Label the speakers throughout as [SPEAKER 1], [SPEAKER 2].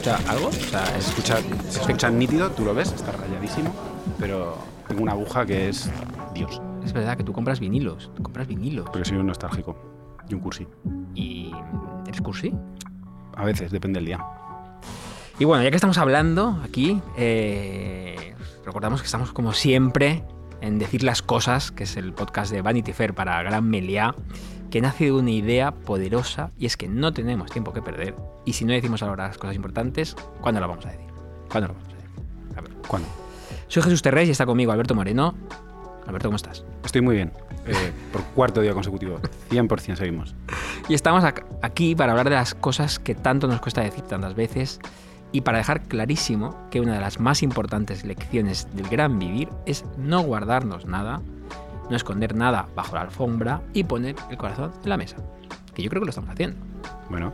[SPEAKER 1] escucha algo? O sea,
[SPEAKER 2] Se
[SPEAKER 1] es-
[SPEAKER 2] escucha, se escucha nítido, tú lo ves, está rayadísimo, pero tengo una aguja que es Dios,
[SPEAKER 1] es verdad que tú compras vinilos. Tú compras vinilos.
[SPEAKER 2] porque soy un nostálgico y un cursi.
[SPEAKER 1] ¿Y eres cursi?
[SPEAKER 2] A veces, depende del día.
[SPEAKER 1] Y bueno, ya que estamos hablando aquí, eh, recordamos que estamos como siempre en Decir las Cosas, que es el podcast de Vanity Fair para Gran Meliá, que nace de una idea poderosa y es que no tenemos tiempo que perder. Y si no decimos ahora las cosas importantes, ¿cuándo lo vamos a decir? ¿Cuándo lo vamos a decir? A ver.
[SPEAKER 2] ¿Cuándo?
[SPEAKER 1] Soy Jesús Terrés y está conmigo Alberto Moreno. Alberto, ¿cómo estás?
[SPEAKER 2] Estoy muy bien. eh, por cuarto día consecutivo. 100% seguimos.
[SPEAKER 1] Y estamos aquí para hablar de las cosas que tanto nos cuesta decir tantas veces y para dejar clarísimo que una de las más importantes lecciones del gran vivir es no guardarnos nada, no esconder nada bajo la alfombra y poner el corazón en la mesa. Que yo creo que lo estamos haciendo.
[SPEAKER 2] Bueno,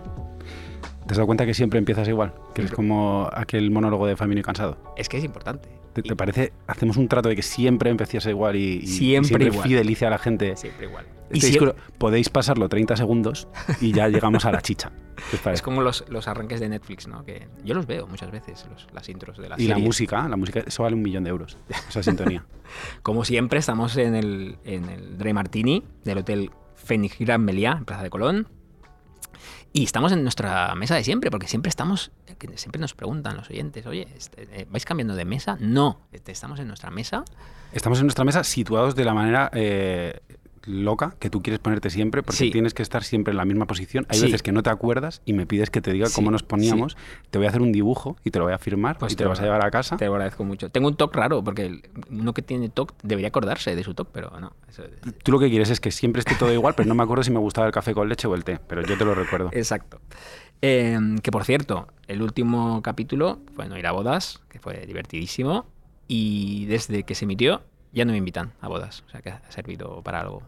[SPEAKER 2] ¿te has dado cuenta que siempre empiezas igual? Que es como aquel monólogo de Famino y Cansado.
[SPEAKER 1] Es que es importante.
[SPEAKER 2] ¿Te, te parece? Hacemos un trato de que siempre empiezas igual y, y-
[SPEAKER 1] Siempre
[SPEAKER 2] y siempre
[SPEAKER 1] igual.
[SPEAKER 2] fidelice a la gente.
[SPEAKER 1] siempre igual.
[SPEAKER 2] Este
[SPEAKER 1] Y
[SPEAKER 2] discurso, podéis pasarlo 30 segundos y ya llegamos a la chicha.
[SPEAKER 1] Es como los, los arranques de Netflix, ¿no? Que yo los veo muchas veces, los- las intros de las
[SPEAKER 2] y la música, la música, eso vale un millón de euros, esa sintonía.
[SPEAKER 1] Como siempre, estamos en el, en el Dre Martini del Hotel Fénix Gran Meliá, en Plaza de Colón. Y estamos en nuestra mesa de siempre, porque siempre estamos, siempre nos preguntan los oyentes, oye, este, eh, ¿vais cambiando de mesa? No, este, estamos en nuestra mesa.
[SPEAKER 2] Estamos en nuestra mesa situados de la manera eh, loca que tú quieres ponerte siempre, porque
[SPEAKER 1] Sí.
[SPEAKER 2] tienes que estar siempre en la misma posición. Hay
[SPEAKER 1] Sí.
[SPEAKER 2] veces que no te acuerdas y me pides que te diga
[SPEAKER 1] Sí,
[SPEAKER 2] cómo nos poníamos. Te voy a hacer un dibujo y te lo voy a firmar
[SPEAKER 1] Pues
[SPEAKER 2] y te
[SPEAKER 1] te
[SPEAKER 2] lo vas a llevar a casa.
[SPEAKER 1] Te lo agradezco mucho. Tengo un toque raro, porque uno que tiene toque debería acordarse de su toque, pero no. eso-
[SPEAKER 2] Tú lo que quieres es que siempre esté todo igual, pero no me acuerdo si me gustaba el café con leche o el té, pero yo te lo recuerdo.
[SPEAKER 1] Exacto. Eh, que por cierto, el último capítulo fue No ir a bodas, que fue divertidísimo. Y desde que se emitió, ya no me invitan a bodas. O sea que ha servido para algo.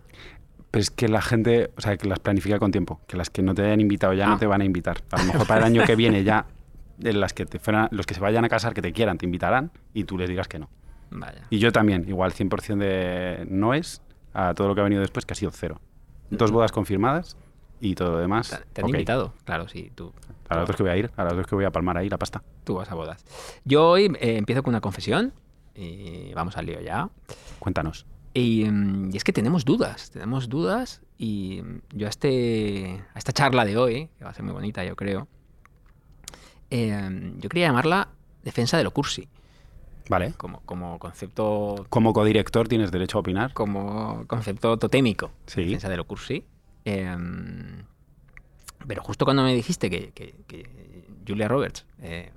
[SPEAKER 2] Pero es que la gente, o sea, que las planifica con tiempo, que las que no te hayan invitado ya
[SPEAKER 1] Ah.
[SPEAKER 2] no te van a invitar. A lo mejor para el año que viene ya, las que te fueran, los que se vayan a casar que te quieran te invitarán y tú les digas que no.
[SPEAKER 1] Vaya.
[SPEAKER 2] Y yo también, igual 100% de no es a todo lo que ha venido después, que ha sido cero. Dos bodas confirmadas y todo lo demás.
[SPEAKER 1] ¿Te, han invitado? Claro, sí. Tú,
[SPEAKER 2] A las dos que voy a ir, a las dos que voy a palmar ahí la pasta.
[SPEAKER 1] tú vas a bodas. Yo hoy eh, empiezo con una confesión. Y vamos al lío ya.
[SPEAKER 2] Cuéntanos.
[SPEAKER 1] Y, mm, y es que tenemos dudas, tenemos dudas y mm, yo a, este, a esta charla de hoy, que va a ser muy bonita yo creo, eh, yo quería llamarla defensa de lo cursi,
[SPEAKER 2] Vale.
[SPEAKER 1] como, como concepto
[SPEAKER 2] Como codirector tienes derecho a opinar.
[SPEAKER 1] como concepto totémico,
[SPEAKER 2] Sí.
[SPEAKER 1] defensa de lo cursi. Eh, pero justo cuando me dijiste que, que- que Julia Roberts eh,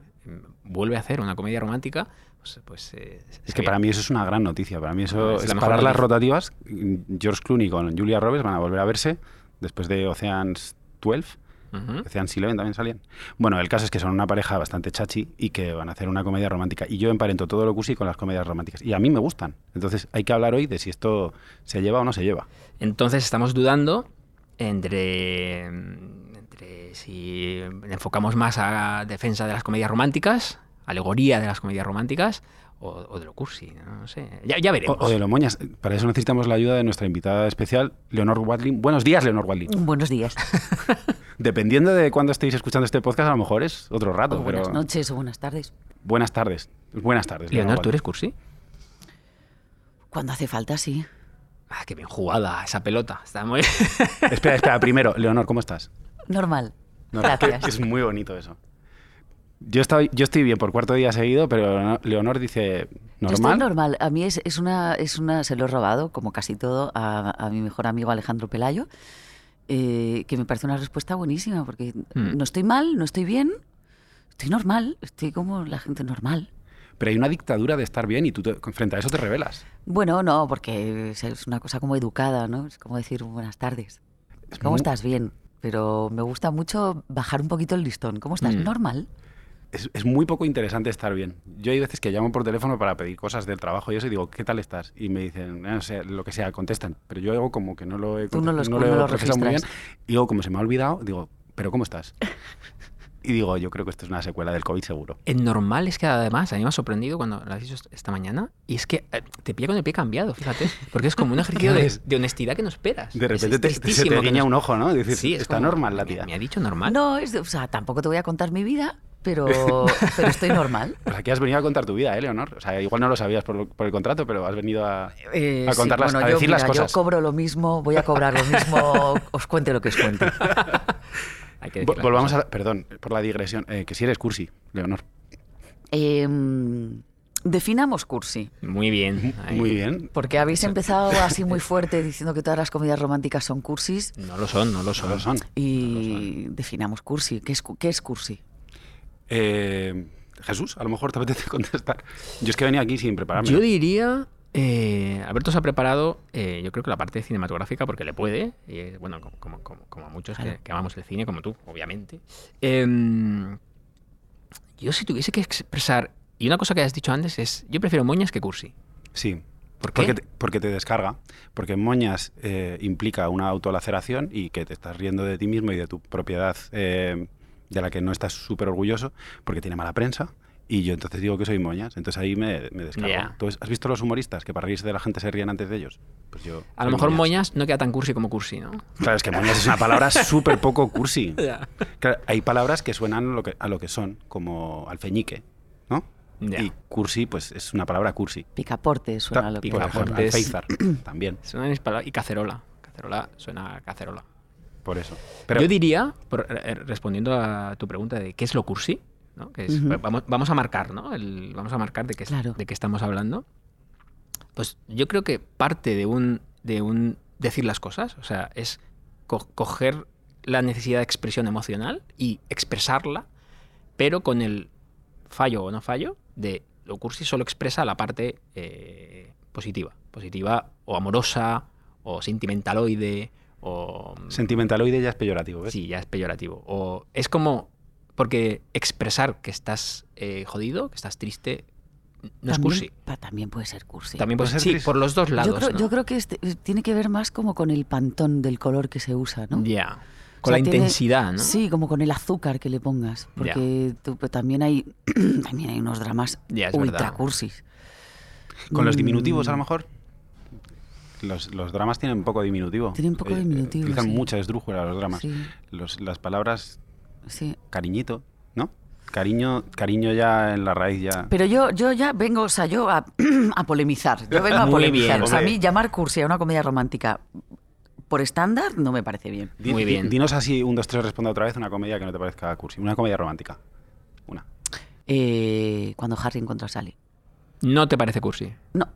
[SPEAKER 1] vuelve a hacer una comedia romántica, pues... pues, eh,
[SPEAKER 2] Es que para mí eso es una gran noticia. Para mí eso
[SPEAKER 1] Es
[SPEAKER 2] es,
[SPEAKER 1] la
[SPEAKER 2] parar las rotativas. George Clooney con Julia Roberts van a volver a verse después de Oceans 12.
[SPEAKER 1] Ujú.
[SPEAKER 2] Ocean's Eleven también salían. Bueno, el caso es que son una pareja bastante chachi y que van a hacer una comedia romántica. Y yo emparento todo lo cursi con las comedias románticas. Y a mí me gustan. Entonces hay que hablar hoy de si esto se lleva o no se lleva.
[SPEAKER 1] Entonces estamos dudando entre, entre si enfocamos más a defensa de las comedias románticas, alegoría de las comedias románticas, o, o de lo cursi, no sé. Ya, veremos.
[SPEAKER 2] o de lo moñas. Para eso necesitamos la ayuda de nuestra invitada especial, Leonor Wadlin. Buenos días, Leonor Wadlin.
[SPEAKER 3] Buenos días,
[SPEAKER 2] Dependiendo de cuándo estéis escuchando este podcast, a lo mejor es otro rato.
[SPEAKER 3] o buenas
[SPEAKER 2] pero
[SPEAKER 3] noches o buenas tardes.
[SPEAKER 2] Buenas tardes. Buenas tardes.
[SPEAKER 1] Leonor, ¿tú eres cursi?
[SPEAKER 3] Cuando hace falta, sí.
[SPEAKER 1] Ah, qué bien jugada esa pelota. Está muy...
[SPEAKER 2] Espera, espera. Primero, Leonor, ¿cómo estás?
[SPEAKER 3] Normal.
[SPEAKER 2] No,
[SPEAKER 3] Gracias.
[SPEAKER 2] Es muy bonito eso. Yo estoy, yo estoy bien por cuarto día seguido, pero Leonor dice
[SPEAKER 3] Yo estoy
[SPEAKER 2] normal.
[SPEAKER 3] normal. A mí es, es una, es una, se lo he robado, como casi todo, a, a mi mejor amigo Alejandro Pelayo, eh, que me parece una respuesta buenísima, porque
[SPEAKER 1] Mm.
[SPEAKER 3] no estoy mal, no estoy bien, estoy normal, estoy como la gente normal.
[SPEAKER 2] Pero hay una dictadura de estar bien y tú te- frente a eso te revelas.
[SPEAKER 3] Bueno, no, porque es- una cosa como educada, ¿no? Es como decir buenas tardes.
[SPEAKER 2] Es
[SPEAKER 3] ¿Cómo
[SPEAKER 2] mu-
[SPEAKER 3] estás? Bien. Pero me gusta mucho bajar un poquito el listón. ¿Cómo estás?
[SPEAKER 1] Mm.
[SPEAKER 3] Normal.
[SPEAKER 2] Es, es muy poco interesante estar bien. Yo hay veces que llamo por teléfono para pedir cosas del trabajo y eso y digo, ¿qué tal estás? Y me dicen, "Eh, no sé, lo que sea, contestan. Pero yo hago como que no lo he,
[SPEAKER 3] Tú no lo escu-
[SPEAKER 2] he
[SPEAKER 3] no lo
[SPEAKER 2] procesado muy bien. Y luego, como se me ha olvidado, digo, ¿pero cómo estás? Y digo, yo creo que esto es una secuela del COVID seguro.
[SPEAKER 1] El normal es que además, a mí me ha sorprendido cuando lo has dicho esta mañana, y es que eh, te pilla con el pie cambiado, fíjate, porque es como un ejercicio de, de honestidad que no esperas.
[SPEAKER 2] De repente
[SPEAKER 1] es
[SPEAKER 2] te, se te guiña
[SPEAKER 1] nos-
[SPEAKER 2] un ojo, ¿no? Decir,
[SPEAKER 1] Sí, es
[SPEAKER 2] está
[SPEAKER 1] como,
[SPEAKER 2] normal la
[SPEAKER 1] me-
[SPEAKER 2] tía.
[SPEAKER 1] Me ha dicho normal.
[SPEAKER 3] No, es de- o sea, tampoco te voy a contar mi vida, pero, pero estoy normal.
[SPEAKER 2] Pues aquí has venido a contar tu vida, ¿eh, Leonor? O sea, igual no lo sabías por, por el contrato, pero has venido a,
[SPEAKER 3] Eh,
[SPEAKER 2] a
[SPEAKER 3] sí,
[SPEAKER 2] contar las,
[SPEAKER 3] bueno,
[SPEAKER 2] a
[SPEAKER 3] yo,
[SPEAKER 2] decir las cosas.
[SPEAKER 3] Yo cobro lo mismo, voy a cobrar lo mismo, os cuente lo que os cuente.
[SPEAKER 1] Hay que decir
[SPEAKER 2] Vol-
[SPEAKER 1] las
[SPEAKER 2] Volvamos a... Perdón por la digresión. eh, que si eres cursi, Leonor.
[SPEAKER 3] Em, definamos cursi.
[SPEAKER 1] Muy bien. ahí.
[SPEAKER 2] Muy bien.
[SPEAKER 3] Porque habéis empezado así muy fuerte diciendo que todas las comedias románticas son cursis
[SPEAKER 1] No lo son, no lo son.
[SPEAKER 2] No lo son.
[SPEAKER 3] y definamos cursi. ¿Qué es, qué es cursi?
[SPEAKER 2] Eh, Jesús, a lo mejor te apetece contestar. Yo es que venía aquí sin prepararme.
[SPEAKER 1] Yo diría. eh, Alberto se ha preparado, eh, yo creo que la parte cinematográfica, porque le puede, y, eh, bueno, como, como, como- como a muchos que,
[SPEAKER 3] Claro.
[SPEAKER 1] que amamos el cine, como tú, obviamente. Em, yo si tuviese que expresar, y una cosa que has dicho antes es, yo prefiero moñas que cursi.
[SPEAKER 2] Sí.
[SPEAKER 1] ¿Por qué?
[SPEAKER 2] Porque te, porque te descarga. Porque moñas eh, implica una autolaceración y que te estás riendo de ti mismo y de tu propiedad eh, de la que no estás súper orgulloso porque tiene mala prensa. Y yo entonces digo que soy moñas. Entonces ahí me, me descargo.
[SPEAKER 1] Ya.
[SPEAKER 2] ¿Tú has visto los humoristas que para reírse de la gente se ríen antes de ellos? Pues yo.
[SPEAKER 1] A lo mejor moñas no queda tan cursi como cursi, ¿no?
[SPEAKER 2] Claro, es que moñas es una palabra súper poco cursi. Claro, hay palabras que suenan lo que- a lo que son, como alfeñique, ¿no?
[SPEAKER 1] Ya.
[SPEAKER 2] Y cursi, pues es una palabra cursi.
[SPEAKER 3] Picaporte suena
[SPEAKER 2] Ta-
[SPEAKER 3] lo que
[SPEAKER 1] Picaportes.
[SPEAKER 2] alféizar también,
[SPEAKER 1] Suena mis palabras- Y cacerola. Cacerola suena a cacerola.
[SPEAKER 2] Por eso. Pero
[SPEAKER 1] Yo diría, por- eh, respondiendo a tu pregunta de qué es lo cursi, ¿no? Que es-
[SPEAKER 3] Ujú.
[SPEAKER 1] vamos, vamos a marcar, ¿no? El- vamos a marcar de qué, es-
[SPEAKER 3] Claro.
[SPEAKER 1] de qué estamos hablando. Pues yo creo que parte de un, de un decir las cosas, o sea, es co- coger la necesidad de expresión emocional y expresarla, pero con el fallo o no fallo de lo cursi solo expresa la parte eh, positiva, positiva o amorosa o sentimentaloide o
[SPEAKER 2] sentimentaloide ya es peyorativo, ¿ves?
[SPEAKER 1] Sí, ya es peyorativo. O es como. Porque expresar que estás eh, jodido, que estás triste, no es cursi.
[SPEAKER 3] pa- También puede ser cursi.
[SPEAKER 1] También puede ser. Sí,
[SPEAKER 2] triste.
[SPEAKER 1] por los dos lados.
[SPEAKER 3] yo, creo,
[SPEAKER 1] ¿no?
[SPEAKER 3] yo creo que este- eh, tiene que ver más como con el pantón del color que se usa, ¿no?
[SPEAKER 1] Ya. Con
[SPEAKER 3] sea,
[SPEAKER 1] la
[SPEAKER 3] tiene-
[SPEAKER 1] intensidad, ¿no?
[SPEAKER 3] Sí, como con el azúcar que le pongas. Porque tú- pero también, hay, también hay unos dramas
[SPEAKER 1] Ya, es
[SPEAKER 3] ultra
[SPEAKER 1] verdad.
[SPEAKER 3] cursis.
[SPEAKER 2] Con los
[SPEAKER 3] Mm,
[SPEAKER 2] diminutivos, a lo mejor. Los, los dramas tienen un poco diminutivo.
[SPEAKER 3] Tienen poco
[SPEAKER 2] Eh,
[SPEAKER 3] diminutivo,
[SPEAKER 2] Utilizan
[SPEAKER 3] sí.
[SPEAKER 2] mucha esdrújula los dramas.
[SPEAKER 3] Sí,
[SPEAKER 2] Los- las palabras
[SPEAKER 3] sí.
[SPEAKER 2] cariñito, ¿no? Cariño, cariño ya en la raíz ya.
[SPEAKER 3] Pero yo, yo ya vengo, o sea, yo a, a polemizar. Yo vengo a
[SPEAKER 1] Muy
[SPEAKER 3] polemizar.
[SPEAKER 1] bien,
[SPEAKER 3] o sea, a mí llamar cursi a una comedia romántica por estándar no me parece bien.
[SPEAKER 2] Di-
[SPEAKER 1] Muy bien.
[SPEAKER 2] Dinos así, un, dos, tres, responde otra vez una comedia que no te parezca cursi. Una comedia romántica. Una.
[SPEAKER 3] Eh, cuando Harry encuentra a Sally.
[SPEAKER 1] No te parece cursi.
[SPEAKER 3] No,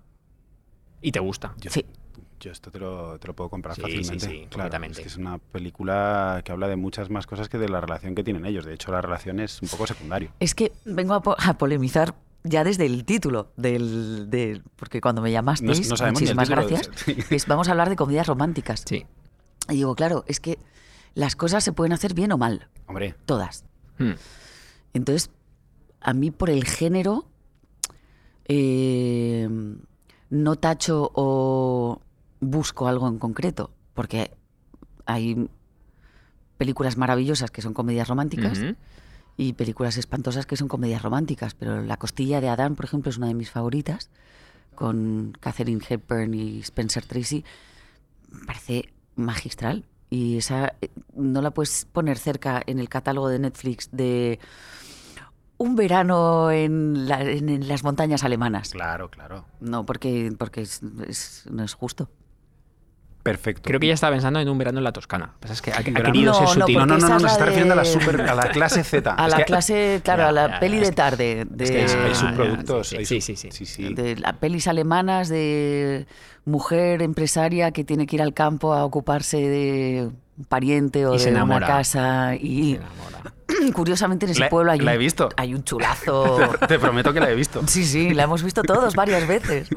[SPEAKER 1] Y te gusta.
[SPEAKER 2] Yo,
[SPEAKER 3] sí.
[SPEAKER 2] Yo esto te lo, te lo puedo comprar
[SPEAKER 1] Sí,
[SPEAKER 2] fácilmente.
[SPEAKER 1] sí, sí,
[SPEAKER 2] claro,
[SPEAKER 1] completamente.
[SPEAKER 2] es que es una película que habla de muchas más cosas que de la relación que tienen ellos. De hecho, la relación es un poco secundario.
[SPEAKER 3] Es que vengo a, po- a polemizar ya desde el título del, de- porque cuando me llamasteis,
[SPEAKER 2] No- no
[SPEAKER 3] muchísimas gracias, es, vamos a hablar de comedias románticas.
[SPEAKER 1] Sí.
[SPEAKER 3] Y digo, claro, es que las cosas se pueden hacer bien o mal,
[SPEAKER 2] Hombre,
[SPEAKER 3] todas.
[SPEAKER 1] Hmm.
[SPEAKER 3] Entonces, a mí por el género eh, no tacho o busco algo en concreto, porque hay películas maravillosas que son comedias románticas y películas espantosas que son comedias románticas, pero La costilla de Adán, por ejemplo, es una de mis favoritas, con Catherine Hepburn y Spencer Tracy, parece magistral. Y esa eh, no la puedes poner cerca en el catálogo de Netflix de un verano en, la- en- en las montañas alemanas.
[SPEAKER 2] claro, claro.
[SPEAKER 3] No, porque, porque es- es- no es justo.
[SPEAKER 2] Perfecto.
[SPEAKER 1] Creo que ya estaba pensando en un verano en la Toscana. Pasa es que ha, ha querido
[SPEAKER 3] No,
[SPEAKER 1] ser
[SPEAKER 3] no,
[SPEAKER 1] sutil.
[SPEAKER 2] No, no, no, no,
[SPEAKER 3] la
[SPEAKER 2] está refiriendo a la, super, a la clase Z.
[SPEAKER 3] A
[SPEAKER 2] Es
[SPEAKER 3] la
[SPEAKER 2] que-
[SPEAKER 3] clase, claro,
[SPEAKER 1] Ya,
[SPEAKER 3] a la
[SPEAKER 1] ya,
[SPEAKER 3] peli
[SPEAKER 1] ya,
[SPEAKER 3] de tarde. De,
[SPEAKER 2] Es que hay, hay
[SPEAKER 1] Ah,
[SPEAKER 2] subproductos.
[SPEAKER 1] sí,
[SPEAKER 2] hay
[SPEAKER 1] sí,
[SPEAKER 2] sub-
[SPEAKER 1] sí, sí.
[SPEAKER 2] sí, sí.
[SPEAKER 3] de las pelis alemanas de mujer empresaria que tiene que ir al campo a ocuparse de pariente o
[SPEAKER 1] Y se
[SPEAKER 3] de una casa.
[SPEAKER 1] Se
[SPEAKER 3] Y
[SPEAKER 1] enamora.
[SPEAKER 3] curiosamente en ese
[SPEAKER 2] La-
[SPEAKER 3] pueblo hay
[SPEAKER 2] la
[SPEAKER 3] un,
[SPEAKER 2] he visto.
[SPEAKER 3] hay un chulazo.
[SPEAKER 2] Te, te prometo que la he visto.
[SPEAKER 3] Sí, sí, la hemos visto todos varias veces.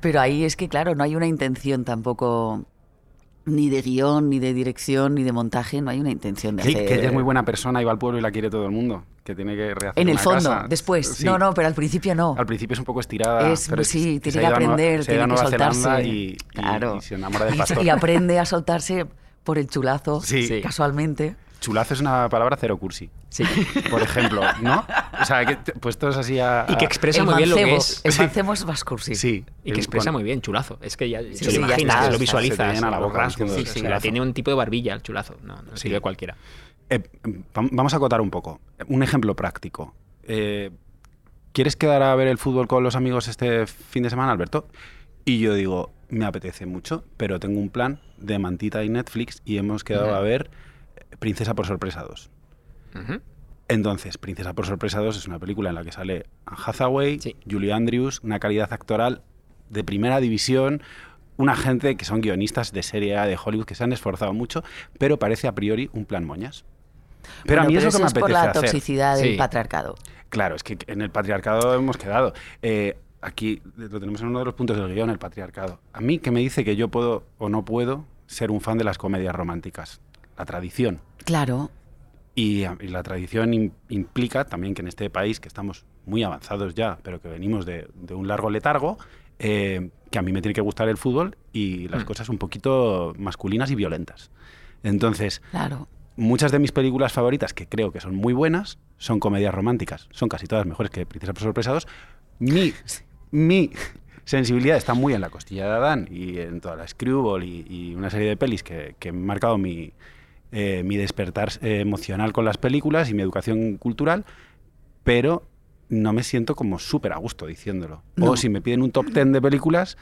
[SPEAKER 3] Pero ahí es que, claro, no hay una intención tampoco ni de guion, ni de dirección, ni de montaje, no hay una intención de
[SPEAKER 2] Sí,
[SPEAKER 3] hacer...
[SPEAKER 2] que ella es muy buena persona y va al pueblo y la quiere todo el mundo. Que tiene que rehacer
[SPEAKER 3] En el
[SPEAKER 2] una
[SPEAKER 3] fondo,
[SPEAKER 2] casa.
[SPEAKER 3] después.
[SPEAKER 2] Sí.
[SPEAKER 3] No, no, pero al principio no.
[SPEAKER 2] Al principio es un poco estirada.
[SPEAKER 3] Es-
[SPEAKER 2] pero
[SPEAKER 3] sí,
[SPEAKER 2] se
[SPEAKER 3] tiene que aprender,
[SPEAKER 2] se
[SPEAKER 3] tiene que soltarse.
[SPEAKER 2] Y, y-
[SPEAKER 3] Claro.
[SPEAKER 2] y se enamora del pastor.
[SPEAKER 3] Y aprende a soltarse por el chulazo,
[SPEAKER 2] Sí.
[SPEAKER 1] Sí.
[SPEAKER 3] casualmente.
[SPEAKER 2] Chulazo es una palabra cero cursi.
[SPEAKER 1] Sí.
[SPEAKER 2] Por ejemplo, ¿no? O sea, que puestos así a...
[SPEAKER 1] Y que
[SPEAKER 2] a-
[SPEAKER 1] expresa
[SPEAKER 3] el
[SPEAKER 1] muy bien lo que es.
[SPEAKER 3] el
[SPEAKER 2] Sí.
[SPEAKER 3] mancebo es Vascursi.
[SPEAKER 2] Sí.
[SPEAKER 1] Y que expresa muy bien, chulazo. Es que ya
[SPEAKER 3] Sí,
[SPEAKER 1] se
[SPEAKER 3] sí,
[SPEAKER 1] lo
[SPEAKER 3] ya
[SPEAKER 1] imaginas,
[SPEAKER 3] está,
[SPEAKER 1] lo
[SPEAKER 3] se te
[SPEAKER 1] visualizas.
[SPEAKER 2] la boca
[SPEAKER 1] rasgos,
[SPEAKER 2] sí, chulazo.
[SPEAKER 1] tiene un tipo de barbilla el chulazo. No, no
[SPEAKER 2] Sí.
[SPEAKER 1] sirve cualquiera.
[SPEAKER 2] Eh, vam- vamos a acotar un poco. Un ejemplo práctico. Eh, ¿Quieres quedar a ver el fútbol con los amigos este fin de semana, Alberto? Y yo digo, me apetece mucho, pero tengo un plan de Mantita y Netflix y hemos quedado a ver Princesa por Sorpresa 2.
[SPEAKER 1] Ujú.
[SPEAKER 2] Entonces, Princesa por Sorpresa 2 es una película en la que sale Anne Hathaway,
[SPEAKER 1] Sí.
[SPEAKER 2] Julie Andrews, una calidad actoral de primera división, una gente que son guionistas de serie A de Hollywood que se han esforzado mucho, pero parece a priori un plan moñas. Pero a mí es lo que me
[SPEAKER 3] es por
[SPEAKER 2] apetece
[SPEAKER 3] la
[SPEAKER 2] hacer.
[SPEAKER 3] toxicidad
[SPEAKER 1] Sí.
[SPEAKER 3] del patriarcado.
[SPEAKER 2] Claro, es que en el patriarcado hemos quedado. Eh, aquí lo tenemos en uno de los puntos del guion, el patriarcado. A mí, que me dice que yo puedo o no puedo ser un fan de las comedias románticas? La tradición.
[SPEAKER 3] Claro.
[SPEAKER 2] Y, y la tradición im- implica también que en este país, que estamos muy avanzados ya, pero que venimos de, de un largo letargo, eh, que a mí me tiene que gustar el fútbol y las
[SPEAKER 1] Mm.
[SPEAKER 2] cosas un poquito masculinas y violentas. Entonces,
[SPEAKER 3] Claro.
[SPEAKER 2] muchas de mis películas favoritas, que creo que son muy buenas, son comedias románticas. Son casi todas mejores que Princesa por Sorpresa 2. Mi, mi sensibilidad está muy en La Costilla de Adán y en toda la Screwball y, y una serie de pelis que, que han marcado mi, eh, mi despertar eh, emocional con las películas y mi educación cultural, pero no me siento como súper a gusto diciéndolo.
[SPEAKER 3] No.
[SPEAKER 2] O si me piden un top 10 de películas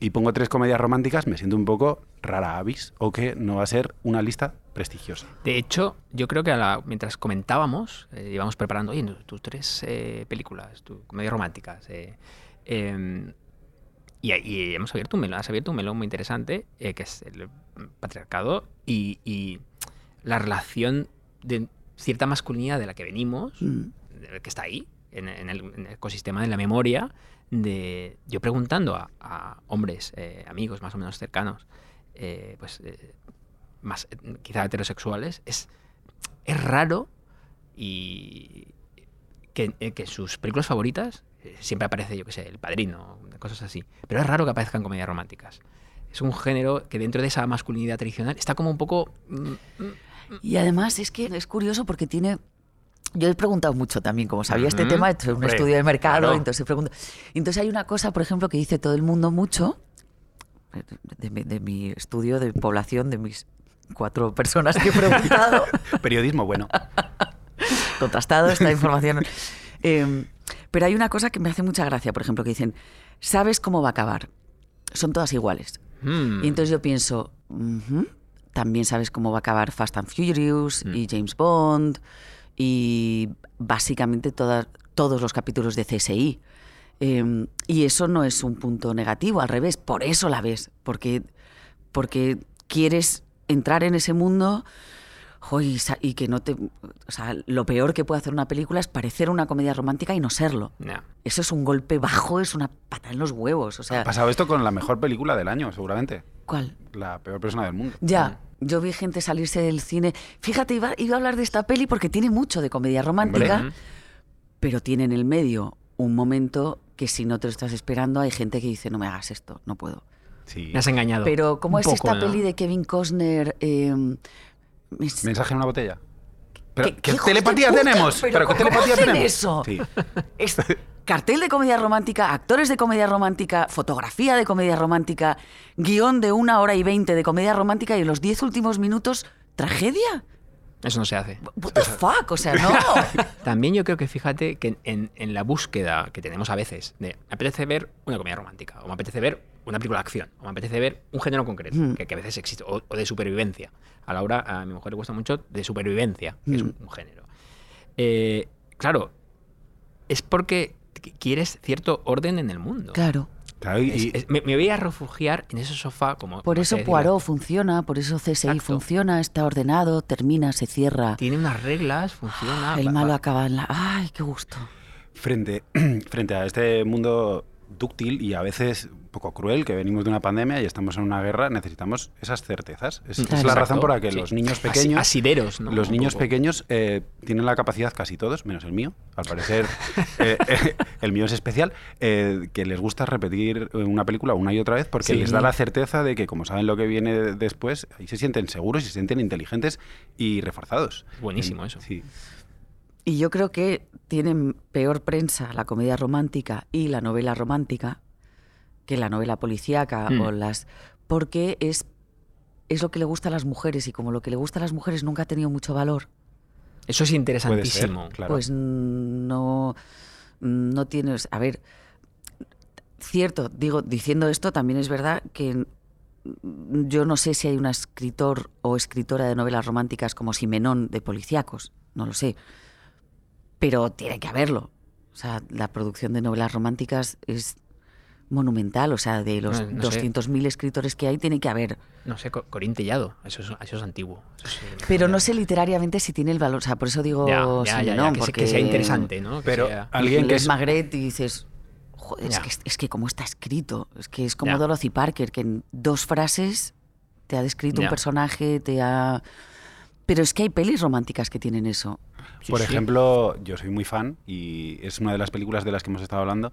[SPEAKER 2] y pongo tres comedias románticas, me siento un poco rara avis o que no va a ser una lista prestigiosa.
[SPEAKER 1] De hecho, yo creo que a la- mientras comentábamos, eh, íbamos preparando, oye, tus tres películas, tus comedias románticas. Eh, em, y, y hemos abierto un melón, has abierto un melón muy interesante, eh, que es el patriarcado y, y la relación de cierta masculinidad de la que venimos,
[SPEAKER 3] Mm.
[SPEAKER 1] que está ahí, en, en el, en el ecosistema de la memoria, de yo preguntando a, a hombres, eh, amigos más o menos cercanos, eh, pues más quizá heterosexuales, es, es raro y que, que sus películas favoritas siempre aparece, yo que sé, El Padrino, cosas así, pero es raro que aparezcan comedias románticas. Es un género que dentro de esa masculinidad tradicional está como un poco... mm, mm,
[SPEAKER 3] Y además es que es curioso porque tiene... Yo he preguntado mucho también, como sabía este tema, he hecho un
[SPEAKER 2] Hombre,
[SPEAKER 3] estudio de mercado,
[SPEAKER 2] claro.
[SPEAKER 3] entonces pregunto. Entonces hay una cosa, por ejemplo, que dice todo el mundo mucho, de, mi- de mi estudio de población, de mis cuatro personas que he preguntado,
[SPEAKER 2] Periodismo bueno.
[SPEAKER 3] contrastado esta información. Eh, pero hay una cosa que me hace mucha gracia, por ejemplo, que dicen, ¿sabes cómo va a acabar? Son todas iguales.
[SPEAKER 1] mm.
[SPEAKER 3] Y entonces yo pienso, también sabes cómo va a acabar Fast and Furious
[SPEAKER 1] Mm.
[SPEAKER 3] y James Bond y básicamente todos los capítulos de CSI. Eh, y eso no es un punto negativo, al revés, por eso la ves, porque, porque quieres entrar en ese mundo y, que no te... O sea, lo peor que puede hacer una película es parecer una comedia romántica y no serlo.
[SPEAKER 1] No.
[SPEAKER 3] Eso es un golpe bajo, es una pata en los huevos. O sea,
[SPEAKER 2] Ha pasado esto con la mejor película del año, seguramente.
[SPEAKER 3] ¿cuál?
[SPEAKER 2] La peor persona del mundo.
[SPEAKER 3] Ya, yo vi gente salirse del cine. Fíjate, iba, iba a hablar de esta peli porque tiene mucho de comedia romántica,
[SPEAKER 1] Hombre.
[SPEAKER 3] pero tiene en el medio un momento que si no te lo estás esperando hay gente que dice, no me hagas esto, no puedo.
[SPEAKER 2] Sí.
[SPEAKER 1] Me has engañado.
[SPEAKER 3] Pero ¿cómo
[SPEAKER 1] Un
[SPEAKER 3] es
[SPEAKER 1] poco,
[SPEAKER 3] esta
[SPEAKER 1] ¿no?
[SPEAKER 3] peli de Kevin Costner? Eh,
[SPEAKER 2] Mensaje en una botella. Pero,
[SPEAKER 3] ¿Qué-
[SPEAKER 2] ¿qué,
[SPEAKER 3] qué
[SPEAKER 2] telepatía
[SPEAKER 3] puta?
[SPEAKER 2] tenemos?
[SPEAKER 3] ¿Pero
[SPEAKER 2] ¿qué
[SPEAKER 3] cómo
[SPEAKER 2] telepatía
[SPEAKER 3] hacen
[SPEAKER 2] tenemos?
[SPEAKER 3] eso?
[SPEAKER 2] Sí.
[SPEAKER 3] es cartel de comedia romántica, actores de comedia romántica, fotografía de comedia romántica, guion de una hora y veinte de comedia romántica y en los diez últimos minutos, tragedia.
[SPEAKER 1] Eso no se hace.
[SPEAKER 3] What the fuck, o sea, no.
[SPEAKER 1] También yo creo que fíjate que en, en la búsqueda que tenemos a veces de me apetece ver una comedia romántica, o me apetece ver una película de acción, o me apetece ver un género concreto,
[SPEAKER 3] Mm.
[SPEAKER 1] que, que a veces existe, o, o de supervivencia. A Laura, a mi mujer le gusta mucho de supervivencia, que es un,
[SPEAKER 3] Mm.
[SPEAKER 1] un género. Eh, claro, es porque qu- quieres cierto orden en el mundo.
[SPEAKER 3] Claro.
[SPEAKER 2] Claro, y,
[SPEAKER 1] Es- es- me, me voy a refugiar en ese sofá como...
[SPEAKER 3] Por
[SPEAKER 1] como
[SPEAKER 3] eso
[SPEAKER 1] decía.
[SPEAKER 3] Poirot funciona, por eso CSI
[SPEAKER 1] Exacto.
[SPEAKER 3] funciona, está ordenado, termina, se cierra.
[SPEAKER 1] Tiene unas reglas, funciona...
[SPEAKER 3] El
[SPEAKER 1] va-
[SPEAKER 3] malo
[SPEAKER 1] va-
[SPEAKER 3] acaba en la... ¡Ay, qué gusto!
[SPEAKER 2] frente, frente a este mundo dúctil y a veces un poco cruel, que venimos de una pandemia y estamos en una guerra, necesitamos esas certezas. Es, la
[SPEAKER 1] Exacto,
[SPEAKER 2] razón por la que
[SPEAKER 1] sí.
[SPEAKER 2] los niños pequeños...
[SPEAKER 1] asideros, ¿no?
[SPEAKER 2] Los
[SPEAKER 1] Un
[SPEAKER 2] niños
[SPEAKER 1] poco.
[SPEAKER 2] pequeños eh, tienen la capacidad, casi todos, menos el mío, al parecer, eh, eh, el mío es especial, eh, que les gusta repetir una película una y otra vez porque
[SPEAKER 1] Sí.
[SPEAKER 2] les da la certeza de que, como saben lo que viene después, ahí se sienten seguros y se sienten inteligentes y reforzados.
[SPEAKER 1] Buenísimo eso.
[SPEAKER 2] Sí.
[SPEAKER 3] Y yo creo que tienen peor prensa la comedia romántica y la novela romántica que la novela policíaca
[SPEAKER 1] Mm.
[SPEAKER 3] o las porque es es lo que le gusta a las mujeres y como lo que le gusta a las mujeres nunca ha tenido mucho valor,
[SPEAKER 1] Eso es
[SPEAKER 2] Puede ser,
[SPEAKER 1] interesantísimo.
[SPEAKER 2] claro.
[SPEAKER 3] pues no no tienes, a ver, cierto, digo, diciendo esto también es verdad que yo no sé si hay un escritor o escritora de novelas románticas como Simenón de policíacos, no lo sé. Pero tiene que haberlo. O sea, la producción de novelas románticas es monumental, o sea, de los
[SPEAKER 1] No, no sé.
[SPEAKER 3] 200.000 escritores que hay tiene que haber.
[SPEAKER 1] No sé, Co- Corín Tellado. Eso es, eso es antiguo. Eso es-
[SPEAKER 3] Pero no sé literariamente si tiene el valor, o sea, por eso digo
[SPEAKER 1] Ya, ya, ya, ya,
[SPEAKER 3] Simenón,
[SPEAKER 1] que,
[SPEAKER 3] porque
[SPEAKER 1] que sea interesante, ¿no? Que
[SPEAKER 2] Pero
[SPEAKER 1] sea-
[SPEAKER 2] alguien que es...
[SPEAKER 3] Magret y dices, "Joder, es que, es que cómo está escrito, es que es como
[SPEAKER 1] Ya.
[SPEAKER 3] Dorothy Parker, que en dos frases te ha descrito
[SPEAKER 1] Ya.
[SPEAKER 3] un personaje, te ha... Pero es que hay pelis románticas que tienen eso.
[SPEAKER 1] Sí,
[SPEAKER 2] Por
[SPEAKER 1] sí.
[SPEAKER 2] ejemplo, yo soy muy fan y es una de las películas de las que hemos estado hablando.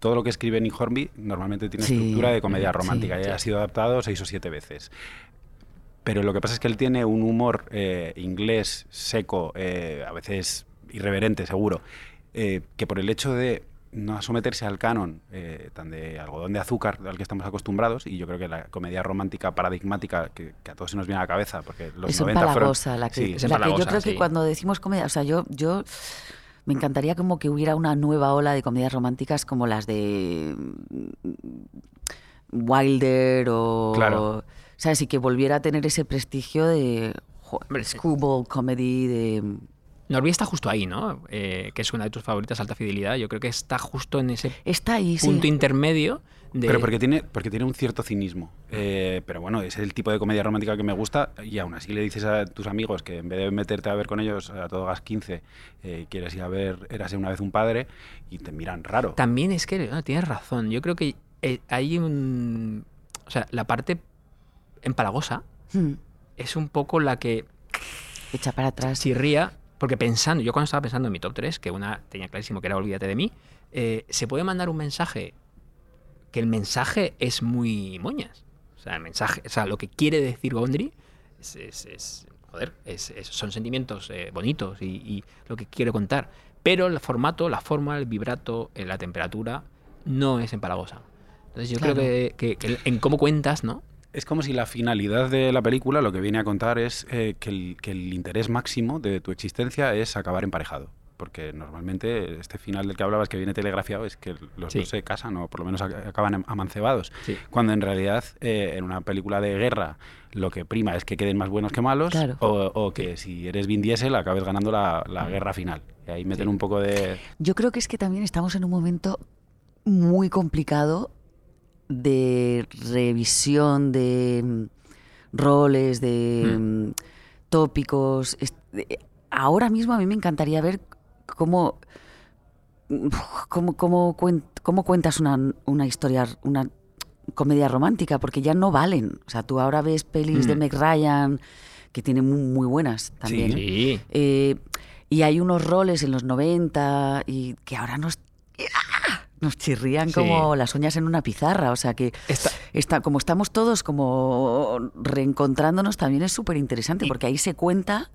[SPEAKER 2] Todo lo que escribe Nick Hornby normalmente tiene
[SPEAKER 3] Sí,
[SPEAKER 2] estructura de comedia
[SPEAKER 3] sí,
[SPEAKER 2] romántica y
[SPEAKER 1] sí.
[SPEAKER 2] ha sido adaptado seis o siete veces. Pero lo que pasa es que él tiene un humor eh, inglés seco, eh, a veces irreverente, seguro, eh, que por el hecho de no someterse al canon tan de algodón de azúcar al que estamos acostumbrados, y yo creo que la comedia romántica paradigmática que, que a todos se nos viene a la cabeza, porque los
[SPEAKER 3] es
[SPEAKER 2] 90 fueron...
[SPEAKER 3] empalagosa la que,
[SPEAKER 2] Sí,
[SPEAKER 1] es
[SPEAKER 3] la que yo creo que cuando decimos comedia, o sea, yo, yo me encantaría como que hubiera una nueva ola de comedias románticas como las de mm, Wilder o...
[SPEAKER 2] Claro.
[SPEAKER 3] ¿Sabes? Y que volviera a tener ese prestigio de
[SPEAKER 1] Hombre,
[SPEAKER 3] screwball comedy, de...
[SPEAKER 1] Norby está justo ahí, ¿no? Eh, que es una de tus favoritas, Alta Fidelidad. Yo creo que está justo en ese
[SPEAKER 3] Está ahí, sí.
[SPEAKER 1] punto intermedio de...
[SPEAKER 2] Pero porque tiene, porque tiene un cierto cinismo. Eh, pero bueno, es el tipo de comedia romántica que me gusta y aún así le dices a tus amigos que en vez de meterte a ver con ellos a todo gas 15, eh, quieres ir a ver Érase una vez un padre y te miran raro.
[SPEAKER 1] También es que no, tienes razón. Yo creo que hay un... O sea, la parte empalagosa
[SPEAKER 3] Hmm,
[SPEAKER 1] es un poco la que
[SPEAKER 3] Echa para atrás.
[SPEAKER 1] chirría, porque pensando, yo cuando estaba pensando en mi top 3, que una tenía clarísimo que era Olvídate de mí, eh, se puede mandar un mensaje que el mensaje es muy moñas. O sea, el mensaje, o sea, lo que quiere decir Gondry es, es- es- joder, es- son sentimientos eh, bonitos y, y lo que quiere contar. Pero el formato, la forma, el vibrato, eh, la temperatura, no es empalagosa. Entonces yo
[SPEAKER 3] Claro.
[SPEAKER 1] creo que, que- que en cómo cuentas, ¿no?
[SPEAKER 2] Es como si la finalidad de la película lo que viene a contar es eh, que, el, que el interés máximo de tu existencia es acabar emparejado. Porque normalmente este final del que hablabas que viene telegrafiado es que los
[SPEAKER 1] Sí.
[SPEAKER 2] dos se casan o por lo menos ac- acaban am- amancebados.
[SPEAKER 1] Sí.
[SPEAKER 2] Cuando en realidad eh, en una película de guerra lo que prima es que queden más buenos que malos
[SPEAKER 3] Claro.
[SPEAKER 2] o, o que si eres Vin Diesel acabes ganando la, la guerra final. Y ahí meten
[SPEAKER 1] Sí.
[SPEAKER 2] un poco de...
[SPEAKER 3] Yo creo que es que también estamos en un momento muy complicado de revisión de mm, roles, de mm, tópicos. Es- de- Ahora mismo a mí me encantaría ver cómo, cómo, cómo, cómo cuentas una, una historia, una comedia romántica, porque ya no valen. O sea, tú ahora ves pelis de
[SPEAKER 1] Mm.
[SPEAKER 3] Meg Ryan, que tienen muy, muy buenas también.
[SPEAKER 1] Sí.
[SPEAKER 3] Eh, y hay unos roles en los 90 y que ahora ¡ah! Nos chirrían
[SPEAKER 1] Sí.
[SPEAKER 3] como las uñas en una pizarra. O sea que
[SPEAKER 1] Esta-
[SPEAKER 3] está, como estamos todos como reencontrándonos, también es súper interesante porque ahí se cuenta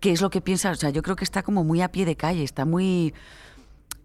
[SPEAKER 3] qué es lo que piensa. O sea, yo creo que está como muy a pie de calle, está muy...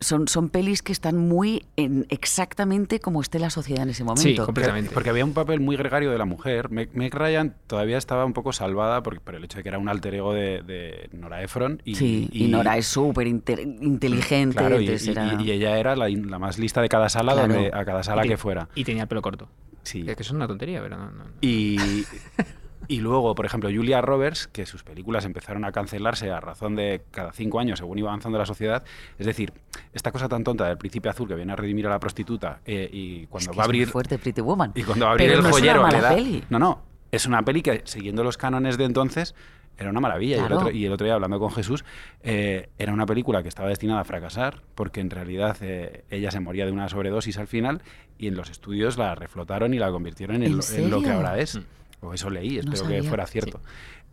[SPEAKER 3] Son, son pelis que están muy en exactamente como esté la sociedad en ese momento.
[SPEAKER 1] completamente.
[SPEAKER 2] Porque había un papel muy gregario de la mujer. Meg, Meg Ryan todavía estaba un poco salvada por, por el hecho de que era un alter ego de, de Nora Ephron. Y,
[SPEAKER 3] sí, y, Nora es súper inte- inteligente.
[SPEAKER 2] Claro, y,
[SPEAKER 3] era-
[SPEAKER 2] ella era la, la más lista de cada sala,
[SPEAKER 3] Claro.
[SPEAKER 2] donde, a cada sala
[SPEAKER 1] y,
[SPEAKER 2] que fuera.
[SPEAKER 1] Y tenía el pelo corto.
[SPEAKER 2] Sí.
[SPEAKER 1] Es que eso es una tontería, pero no. no-
[SPEAKER 2] Y, y luego, por ejemplo, Julia Roberts, que sus películas empezaron a cancelarse a razón de cada cinco años según iba avanzando la sociedad. Es decir, esta cosa tan tonta del príncipe azul que viene a redimir a la prostituta eh, y
[SPEAKER 3] Es
[SPEAKER 2] cuando
[SPEAKER 3] que
[SPEAKER 2] va a
[SPEAKER 3] es muy
[SPEAKER 2] abrir
[SPEAKER 3] fuerte Pretty Woman.
[SPEAKER 2] y cuando va a abrir
[SPEAKER 3] Pero
[SPEAKER 2] el
[SPEAKER 3] no es una
[SPEAKER 2] joyero
[SPEAKER 3] mala
[SPEAKER 2] da-
[SPEAKER 3] peli.
[SPEAKER 2] No, no, es una peli que siguiendo los cánones de entonces era una maravilla. Y, el otro, y el otro día hablando con Jesús, eh, era una película que estaba destinada a fracasar porque en realidad eh, ella se moría de una sobredosis al final y en los estudios la reflotaron y la convirtieron en,
[SPEAKER 3] ¿En
[SPEAKER 2] lo, en lo que ahora es.
[SPEAKER 1] Mm.
[SPEAKER 2] O eso leí,
[SPEAKER 3] No
[SPEAKER 2] espero que
[SPEAKER 3] sabía.
[SPEAKER 2] fuera cierto.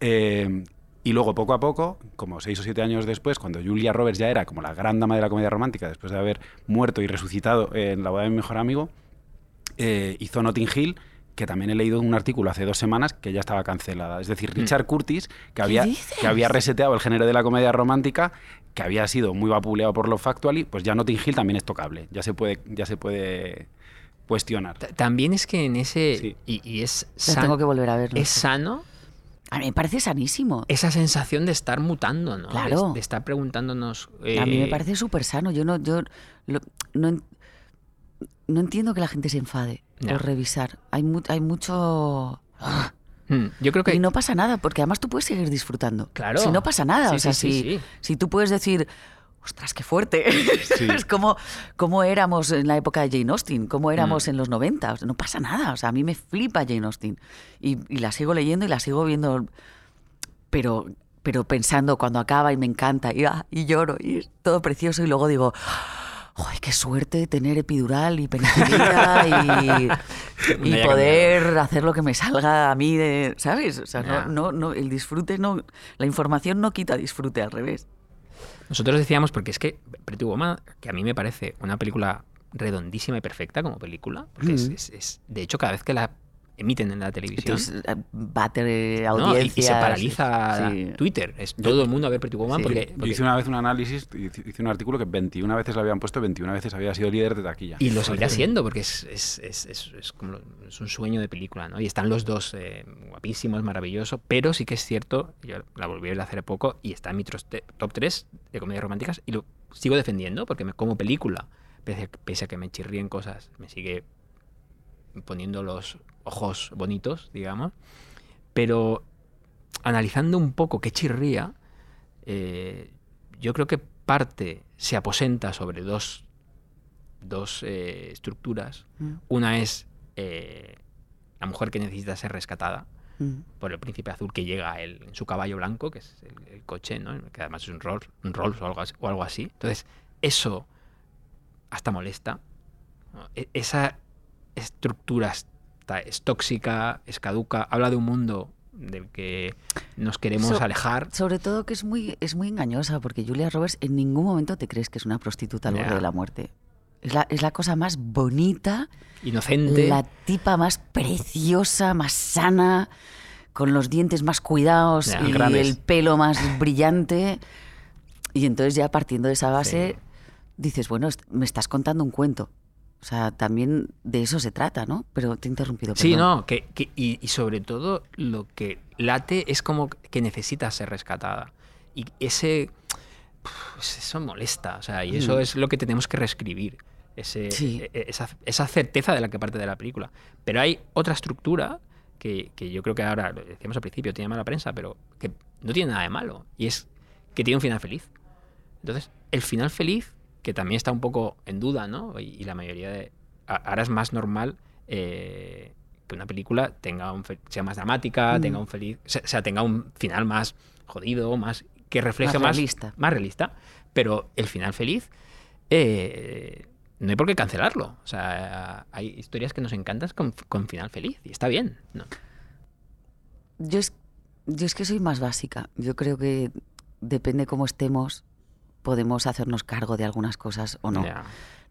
[SPEAKER 2] Eh, y luego, poco a poco, como seis o siete años después, cuando Julia Roberts ya era como la gran dama de la comedia romántica, después de haber muerto y resucitado en la boda de mi mejor amigo, eh, hizo Notting Hill, que también he leído un artículo hace dos semanas que ya estaba cancelada. Es decir, Richard Curtis, que había,
[SPEAKER 3] dices?
[SPEAKER 2] que había reseteado el género de la comedia romántica, que había sido muy vapuleado por lo Factually, pues ya Notting Hill también es tocable. Ya se puede, ya se puede cuestionar.
[SPEAKER 1] También es que en ese.
[SPEAKER 2] Sí.
[SPEAKER 1] Y, y es,
[SPEAKER 3] La
[SPEAKER 1] san-
[SPEAKER 3] tengo que volver a verlo.
[SPEAKER 1] es sano
[SPEAKER 3] A mí me parece sanísimo.
[SPEAKER 1] esa sensación de estar mutando, ¿no? De-
[SPEAKER 3] Claro.
[SPEAKER 1] De, estar preguntándonos.
[SPEAKER 3] A mí me
[SPEAKER 1] eh,
[SPEAKER 3] parece súper sano. Yo no, yo lo- no, en- no entiendo que la gente se enfade
[SPEAKER 1] Ya.
[SPEAKER 3] por revisar. Hay, mu- hay mucho... ¡Ah!
[SPEAKER 1] hmm, Yo creo que.
[SPEAKER 3] Y no pasa nada, porque además tú puedes seguir disfrutando.
[SPEAKER 1] Claro.
[SPEAKER 3] Si no pasa nada.
[SPEAKER 1] Sí,
[SPEAKER 3] o sea,
[SPEAKER 1] sí, sí,
[SPEAKER 3] si,
[SPEAKER 1] sí.
[SPEAKER 3] si tú puedes decir, ostras, qué fuerte.
[SPEAKER 2] Sí.
[SPEAKER 3] es como, como éramos en la época de Jane Austen, como éramos
[SPEAKER 1] Mm.
[SPEAKER 3] en los 90. O sea, no pasa nada. O sea, a mí me flipa Jane Austen. Y, y la sigo leyendo y la sigo viendo, pero, pero pensando cuando acaba y me encanta y, ah, y lloro y es todo precioso y luego digo... ¡Ay, qué suerte tener epidural y penicilina y, poder hacer lo que me salga a mí de, ¿sabes? O sea, no, no, no, el disfrute no, la información no quita disfrute, al revés.
[SPEAKER 1] Nosotros decíamos, porque es que Pretty Woman, que a mí me parece una película redondísima y perfecta como película, porque es,
[SPEAKER 3] Mm.
[SPEAKER 1] es- es- de hecho, cada vez que la emiten en la televisión.
[SPEAKER 3] Entonces, eh,
[SPEAKER 1] y, se paraliza
[SPEAKER 3] sí.
[SPEAKER 1] Twitter. Es todo el mundo a ver Pretty Woman
[SPEAKER 3] Sí.
[SPEAKER 1] porque,
[SPEAKER 2] hice una vez un análisis, hice un artículo que 21 veces lo habían puesto, 21 veces había sido líder de taquilla.
[SPEAKER 1] Y lo seguirá siendo, porque es, es, es, es- es como es un sueño de película, ¿no? Y están los dos eh, guapísimos, maravilloso, pero sí que es cierto, yo la volví a ver hace poco y está en mi top 3 de comedias románticas y lo sigo defendiendo porque me, como película, pese, pese a que me chirríen cosas, me sigue poniendo los ojos bonitos, digamos. Pero analizando un poco qué chirría, eh, yo creo que parte se aposenta sobre dos, dos eh, estructuras.
[SPEAKER 3] Mm,
[SPEAKER 1] Una es eh, la mujer que necesita ser rescatada
[SPEAKER 3] mm.
[SPEAKER 1] por el príncipe azul que llega a él en su caballo blanco, que es el, el coche, ¿no? que además es un Rolls, un Rolls o, algo así, o algo así. Entonces, eso hasta molesta. ¿no? E- Esa estructura está- es tóxica, es caduca, habla de un mundo del que nos queremos
[SPEAKER 3] So-
[SPEAKER 1] alejar.
[SPEAKER 3] Sobre todo que es muy, es muy engañosa, porque Julia Roberts en ningún momento te crees que es una prostituta al
[SPEAKER 1] Ya.
[SPEAKER 3] borde de la muerte. Es la, es la cosa más bonita,
[SPEAKER 1] Inocente.
[SPEAKER 3] la tipa más preciosa, más sana, con los dientes más cuidados y el pelo más brillante. Y entonces ya partiendo de esa base,
[SPEAKER 1] Sí.
[SPEAKER 3] dices, bueno, me estás contando un cuento. O sea, también de eso se trata, ¿no? Pero te he interrumpido.
[SPEAKER 1] Sí,
[SPEAKER 3] perdón.
[SPEAKER 1] no, que, que- y, y sobre todo lo que late es como que necesita ser rescatada. Y ese. pues eso molesta, o sea, y eso
[SPEAKER 3] Mm.
[SPEAKER 1] es lo que tenemos que reescribir. Ese,
[SPEAKER 3] Sí.
[SPEAKER 1] e- e- esa, esa certeza de la que parte de la película. Pero hay otra estructura que, que yo creo que ahora, lo decíamos al principio, tiene mala prensa, pero que no tiene nada de malo. Y es que tiene un final feliz. Entonces, el final feliz, que también está un poco en duda, ¿no? Y, y la mayoría de. Ahora es más normal eh, que una película tenga un sea más dramática,
[SPEAKER 3] Mm.
[SPEAKER 1] tenga un feliz. O sea, o sea, tenga un final más jodido, más. que refleje
[SPEAKER 3] Más
[SPEAKER 1] más.
[SPEAKER 3] realista.
[SPEAKER 1] Más realista. Pero el final feliz. eh, no hay por qué cancelarlo. O sea, hay historias que nos encantan con, con final feliz. Y está bien. ¿no?
[SPEAKER 3] Yo es, yo es que soy más básica. Yo creo que depende cómo estemos, podemos hacernos cargo de algunas cosas o no.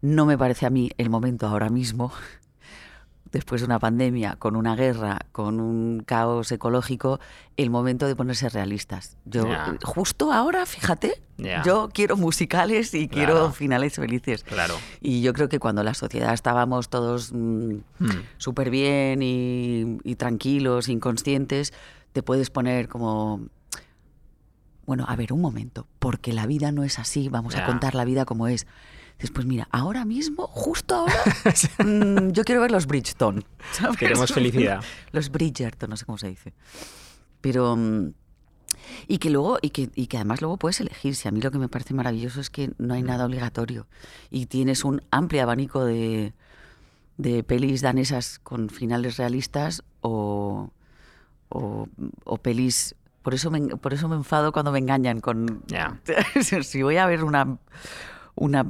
[SPEAKER 3] No me parece a mí el momento ahora mismo, después de una pandemia, con una guerra, con un caos ecológico, el momento de ponerse realistas. Yo,
[SPEAKER 1] Ya.
[SPEAKER 3] justo ahora, fíjate, yo quiero musicales y quiero finales felices.
[SPEAKER 1] Claro.
[SPEAKER 3] Y yo creo que cuando la sociedad estábamos todos mm,
[SPEAKER 1] Hmm.
[SPEAKER 3] súper bien y, y tranquilos, inconscientes, te puedes poner como, bueno, a ver, un momento, porque la vida no es así, vamos a contar la vida como es. Dices, pues mira, ahora mismo, justo ahora, mm, yo quiero ver los Bridgeton. ¿sabes?
[SPEAKER 1] Queremos felicidad.
[SPEAKER 3] Los Bridgerton, no sé cómo se dice. Pero... mm, Y que luego, y que, y que además luego puedes elegir. Si a mí lo que me parece maravilloso es que no hay nada obligatorio. Y tienes un amplio abanico de, de pelis danesas con finales realistas o, o, o pelis. Por eso, me, por eso me enfado cuando me engañan con. Si voy a ver una. una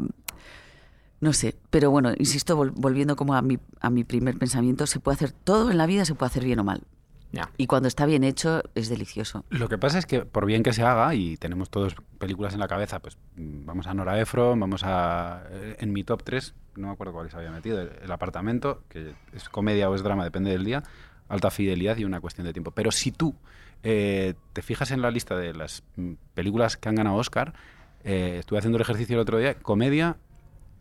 [SPEAKER 3] no sé, pero bueno, insisto, vol- volviendo como a mi, a mi primer pensamiento, se puede hacer todo en la vida, se puede hacer bien o mal.
[SPEAKER 1] Ya.
[SPEAKER 3] Y cuando está bien hecho, es delicioso.
[SPEAKER 2] Lo que pasa es que por bien que se haga, y tenemos todos películas en la cabeza, pues vamos a Nora Ephron, vamos a... En mi top 3, no me acuerdo cuál se había metido, el, el apartamento, que es comedia o es drama, depende del día, alta fidelidad y una cuestión de tiempo. Pero si tú eh, te fijas en la lista de las mm, películas que han ganado Oscar, Eh, estuve haciendo el ejercicio el otro día. Comedia,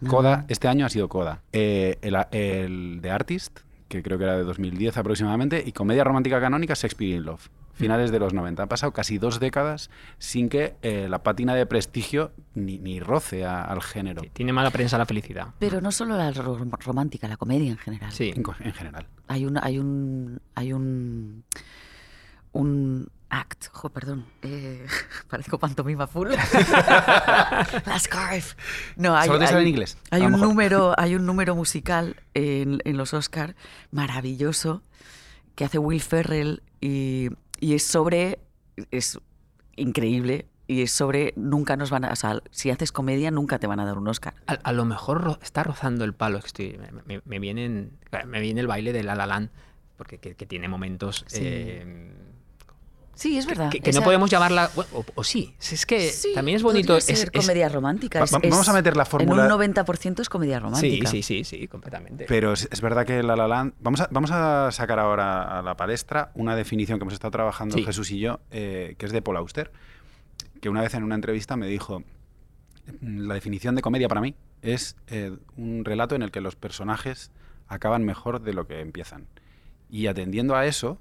[SPEAKER 2] Coda, este año ha sido Coda. Eh, el, el The Artist, que creo que era de 2010 aproximadamente, y comedia romántica canónica, Shakespeare in Love. Finales de los 90. Han pasado casi dos décadas sin que eh, la pátina de prestigio ni, ni roce a- al género.
[SPEAKER 1] Sí, Tiene mala prensa la felicidad.
[SPEAKER 3] Pero no solo la ro- romántica, la comedia en general.
[SPEAKER 1] Sí.
[SPEAKER 2] En, general.
[SPEAKER 3] Hay un, hay un, hay un, un act, jo, perdón, eh, parezco pantomima full. la scarf. No, hay,
[SPEAKER 2] ¿Solo te sale
[SPEAKER 3] hay-
[SPEAKER 2] en inglés?
[SPEAKER 3] Hay un
[SPEAKER 2] mejor.
[SPEAKER 3] número, hay un número musical en, en los Oscar maravilloso que hace Will Ferrell y, y es sobre, es increíble y es sobre nunca nos van a, o sea, si haces comedia nunca te van a dar un Oscar.
[SPEAKER 1] A, a lo mejor ro- está rozando el palo. Estoy, me, me- me vienen, me viene el baile de La La Land, porque que, que tiene momentos
[SPEAKER 3] Sí.
[SPEAKER 1] eh,
[SPEAKER 3] Sí, es verdad.
[SPEAKER 1] que, que no podemos llamarla. o, o sí, es que
[SPEAKER 3] Sí,
[SPEAKER 1] también es bonito.
[SPEAKER 3] ser
[SPEAKER 1] es-
[SPEAKER 3] comedia romántica. Es-
[SPEAKER 2] va- vamos a meter la fórmula-
[SPEAKER 3] En un 90% es comedia
[SPEAKER 1] sí,
[SPEAKER 3] romántica.
[SPEAKER 1] sí, sí, sí, completamente.
[SPEAKER 2] Pero es, es verdad que La La Land... Vamos a, vamos a sacar ahora a la palestra una definición que hemos estado trabajando
[SPEAKER 1] Sí.
[SPEAKER 2] Jesús y yo, eh, que es de Paul Auster, que una vez en una entrevista me dijo, la definición de comedia para mí es eh, un relato en el que los personajes acaban mejor de lo que empiezan. Y atendiendo a eso,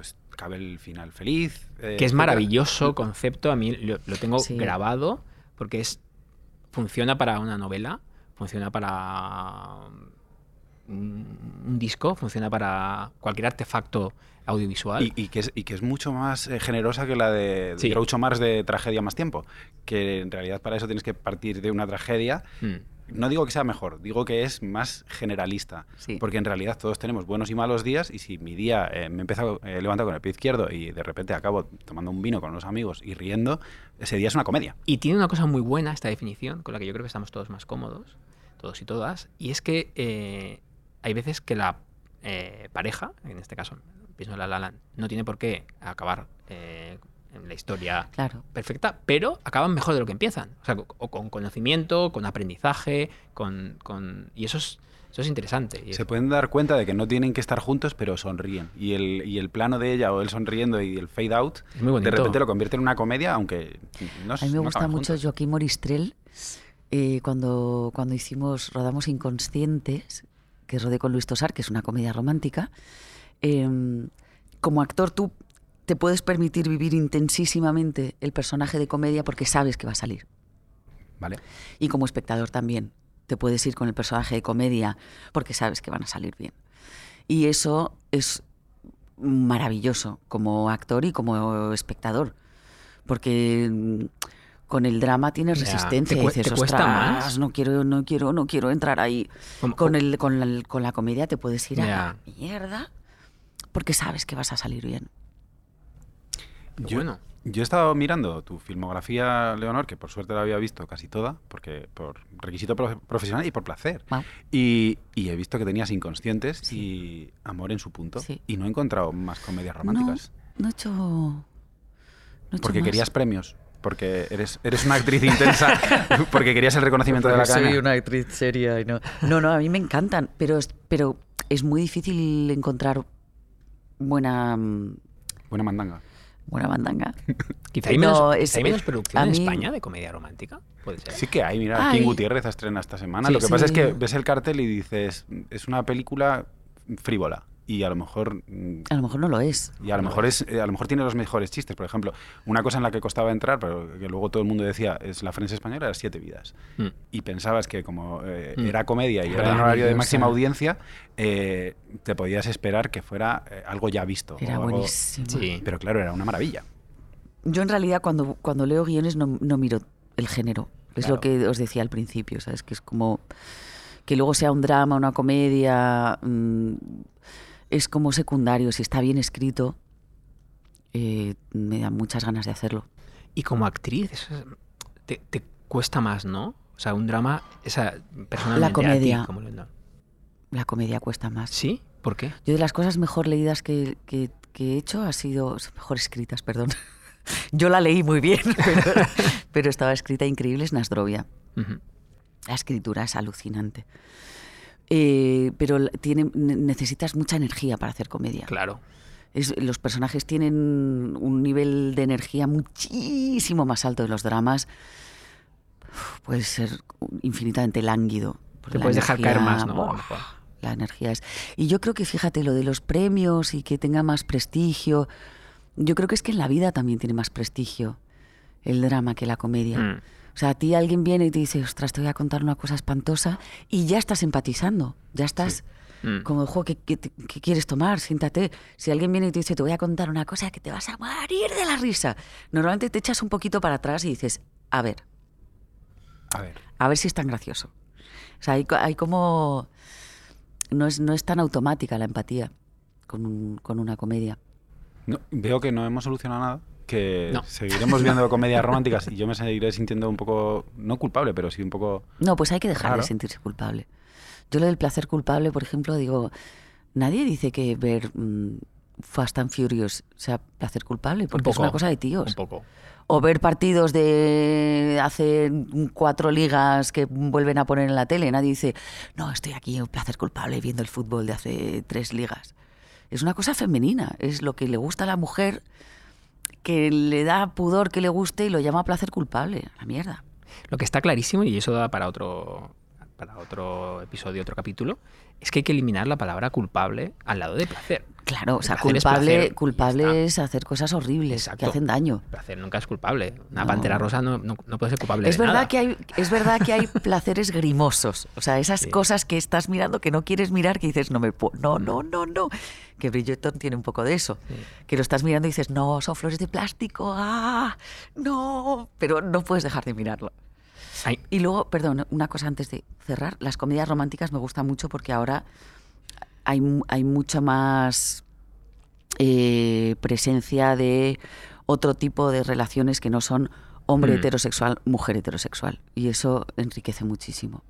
[SPEAKER 2] pues cabe el final feliz. eh,
[SPEAKER 1] que es maravilloso concepto, a mí lo, lo tengo
[SPEAKER 3] Sí.
[SPEAKER 1] grabado porque es funciona para una novela, funciona para un, un disco, funciona para cualquier artefacto audiovisual.
[SPEAKER 2] Y, y que es, y que es mucho más eh, generosa que la de, de
[SPEAKER 1] Sí.
[SPEAKER 2] Groucho Marx de Tragedia más tiempo. Que en realidad para eso tienes que partir de una tragedia.
[SPEAKER 1] Mm.
[SPEAKER 2] No digo que sea mejor, digo que es más generalista.
[SPEAKER 3] Sí.
[SPEAKER 2] Porque en realidad todos tenemos buenos y malos días y si mi día eh, me he empezado eh, levantado con el pie izquierdo y de repente acabo tomando un vino con unos amigos y riendo, ese día es una comedia.
[SPEAKER 1] Y tiene una cosa muy buena esta definición, con la que yo creo que estamos todos más cómodos, todos y todas, y es que eh, hay veces que la pareja, en este caso, pienso en la no tiene por qué acabar en la historia
[SPEAKER 3] Claro.
[SPEAKER 1] perfecta, pero acaban mejor de lo que empiezan. O sea, con conocimiento, con aprendizaje, con, con- y eso es, eso es interesante. Y
[SPEAKER 2] Se
[SPEAKER 1] es-
[SPEAKER 2] pueden dar cuenta de que no tienen que estar juntos, pero sonríen. Y el, y el plano de ella o él sonriendo y el fade out,
[SPEAKER 1] es muy bonito.
[SPEAKER 2] de repente lo convierte en una comedia, aunque no
[SPEAKER 3] A mí me
[SPEAKER 2] no
[SPEAKER 3] gusta mucho
[SPEAKER 2] juntos.
[SPEAKER 3] Joaquín Moristrell eh, cuando, cuando hicimos, rodamos Inconscientes, que rodé con Luis Tosar, que es una comedia romántica. eh, como actor tú te puedes permitir vivir intensísimamente el personaje de comedia porque sabes que va a salir.
[SPEAKER 2] Vale.
[SPEAKER 3] Y como espectador también. Te puedes ir con el personaje de comedia porque sabes que van a salir bien. Y eso es maravilloso como actor y como espectador. Porque mm, con el drama tienes
[SPEAKER 1] Ya.
[SPEAKER 3] resistencia.
[SPEAKER 1] ¿Te
[SPEAKER 3] y dices,
[SPEAKER 1] te cuesta
[SPEAKER 3] "Ostras,
[SPEAKER 1] más?"
[SPEAKER 3] no quiero, no quiero, no quiero entrar ahí. Con, el, con, la, con la comedia te puedes ir a la mierda porque sabes que vas a salir bien.
[SPEAKER 1] Qué bueno.
[SPEAKER 2] Yo he estado mirando tu filmografía, Leonor, que por suerte la había visto casi toda, porque por requisito pro- profesional y por placer. Y, y he visto que tenías Inconscientes y Amor en su punto.
[SPEAKER 3] Sí.
[SPEAKER 2] Y no he encontrado más comedias románticas.
[SPEAKER 3] No, no he hecho. no he hecho
[SPEAKER 2] porque
[SPEAKER 3] más.
[SPEAKER 2] querías premios. Porque eres, eres una actriz intensa. porque querías el reconocimiento de la
[SPEAKER 3] Porque soy una actriz seria y no. No, no, a mí me encantan, pero es, pero es muy difícil encontrar buena mm,
[SPEAKER 2] Buena mandanga.
[SPEAKER 3] Buena mandanga.
[SPEAKER 1] Quizá hay
[SPEAKER 3] No,
[SPEAKER 1] menos,
[SPEAKER 3] es-
[SPEAKER 1] quizá hay menos producción en
[SPEAKER 3] mí-
[SPEAKER 1] España de comedia romántica. Puede ser.
[SPEAKER 2] Sí que hay, mira. King Gutiérrez estrena esta semana.
[SPEAKER 1] Sí,
[SPEAKER 2] Lo que pasa es que ves el cartel y dices, es una película frívola. Y a lo mejor mm,
[SPEAKER 3] A lo mejor no lo es.
[SPEAKER 2] Y a lo mejor es, eh, a lo mejor tiene los mejores chistes. Por ejemplo, una cosa en la que costaba entrar, pero que luego todo el mundo decía, es la Francia española, era siete vidas.
[SPEAKER 1] Mm.
[SPEAKER 2] Y pensabas que como eh,
[SPEAKER 1] Mm.
[SPEAKER 2] era comedia y era en
[SPEAKER 1] verdad.
[SPEAKER 2] horario de máxima audiencia, eh, te podías esperar que fuera eh, algo ya visto.
[SPEAKER 3] Era
[SPEAKER 2] algo-
[SPEAKER 3] buenísimo.
[SPEAKER 1] Sí.
[SPEAKER 2] Pero claro, era una maravilla.
[SPEAKER 3] Yo en realidad cuando, cuando leo guiones no, no miro el género. Es
[SPEAKER 2] Claro.
[SPEAKER 3] lo que os decía al principio, ¿sabes? Que es como que luego sea un drama, una comedia, es como secundario. Si está bien escrito, eh, me da muchas ganas de hacerlo.
[SPEAKER 1] Y como actriz, eso te, te cuesta más, ¿no? O sea, un drama, esa personalmente a ti,
[SPEAKER 3] comedia.
[SPEAKER 1] como Leonor.
[SPEAKER 3] La comedia cuesta más.
[SPEAKER 1] ¿Sí? ¿Por qué?
[SPEAKER 3] Yo de las cosas mejor leídas que, que- que he hecho ha sido, mejor escritas, perdón. Yo la leí muy bien, pero, pero estaba escrita increíble, es Nasdrovia. La escritura es alucinante. Eh, pero tiene, ne- necesitas mucha energía para hacer comedia.
[SPEAKER 1] Claro.
[SPEAKER 3] Es- los personajes tienen un nivel de energía muchísimo más alto de los dramas. puede ser infinitamente lánguido.
[SPEAKER 1] Te puedes dejar caer más, ¿no?
[SPEAKER 3] la energía es. Y yo creo que, fíjate, lo de los premios y que tenga más prestigio, yo creo que es que en la vida también tiene más prestigio el drama que la comedia.
[SPEAKER 1] Mm.
[SPEAKER 3] O sea, a ti alguien viene y te dice, ostras, te voy a contar una cosa espantosa y ya estás empatizando, ya estás
[SPEAKER 1] Mm.
[SPEAKER 3] como, jo, ¿qué, qué, te- qué quieres tomar? Siéntate. Si alguien viene y te dice, te voy a contar una cosa que te vas a morir de la risa, normalmente te echas un poquito para atrás y dices, a ver,
[SPEAKER 2] A ver.
[SPEAKER 3] a ver si es tan gracioso. O sea, hay, co- hay como... No es, no es tan automática la empatía con, un- con una comedia.
[SPEAKER 2] No, veo que no hemos solucionado nada. Que
[SPEAKER 1] No.
[SPEAKER 2] seguiremos viendo comedias románticas y yo me seguiré sintiendo un poco, no culpable, pero sí un poco.
[SPEAKER 3] No, pues hay que dejar
[SPEAKER 2] Claro.
[SPEAKER 3] de sentirse culpable. Yo lo del placer culpable, por ejemplo, digo, nadie dice que ver mm, Fast and Furious sea placer culpable, porque es
[SPEAKER 1] poco,
[SPEAKER 3] una cosa de tíos.
[SPEAKER 1] Un poco.
[SPEAKER 3] O ver partidos de hace cuatro ligas que vuelven a poner en la tele. Nadie dice, no, estoy aquí en placer culpable viendo el fútbol de hace tres ligas. Es una cosa femenina, es lo que le gusta a la mujer, que le da pudor que le guste y lo llama placer culpable. La mierda.
[SPEAKER 1] Lo que está clarísimo, y eso da para otro, para otro episodio, otro capítulo, es que hay que eliminar la palabra culpable al lado de placer.
[SPEAKER 3] Claro, o sea, culpable, culpable es hacer cosas horribles
[SPEAKER 1] Exacto.
[SPEAKER 3] que hacen daño.
[SPEAKER 1] Placer nunca es culpable. Una
[SPEAKER 3] No.
[SPEAKER 1] pantera rosa no, no- no puede ser culpable
[SPEAKER 3] Es
[SPEAKER 1] de
[SPEAKER 3] verdad,
[SPEAKER 1] nada.
[SPEAKER 3] que hay, es verdad que hay placeres grimosos. O sea, esas
[SPEAKER 1] Sí.
[SPEAKER 3] cosas que estás mirando que no quieres mirar, que dices, no me puedo, no, no, no, no. Que Bridgerton tiene un poco de eso. Que lo estás mirando y dices, no, son flores de plástico, ah, no. Pero no puedes dejar de mirarlo. Y luego, perdón, una cosa antes de cerrar. Las comedias románticas me gustan mucho porque ahora hay, mu- hay mucha más eh, presencia de otro tipo de relaciones que no son hombre
[SPEAKER 1] Mm.
[SPEAKER 3] heterosexual, mujer heterosexual. Y eso enriquece muchísimo.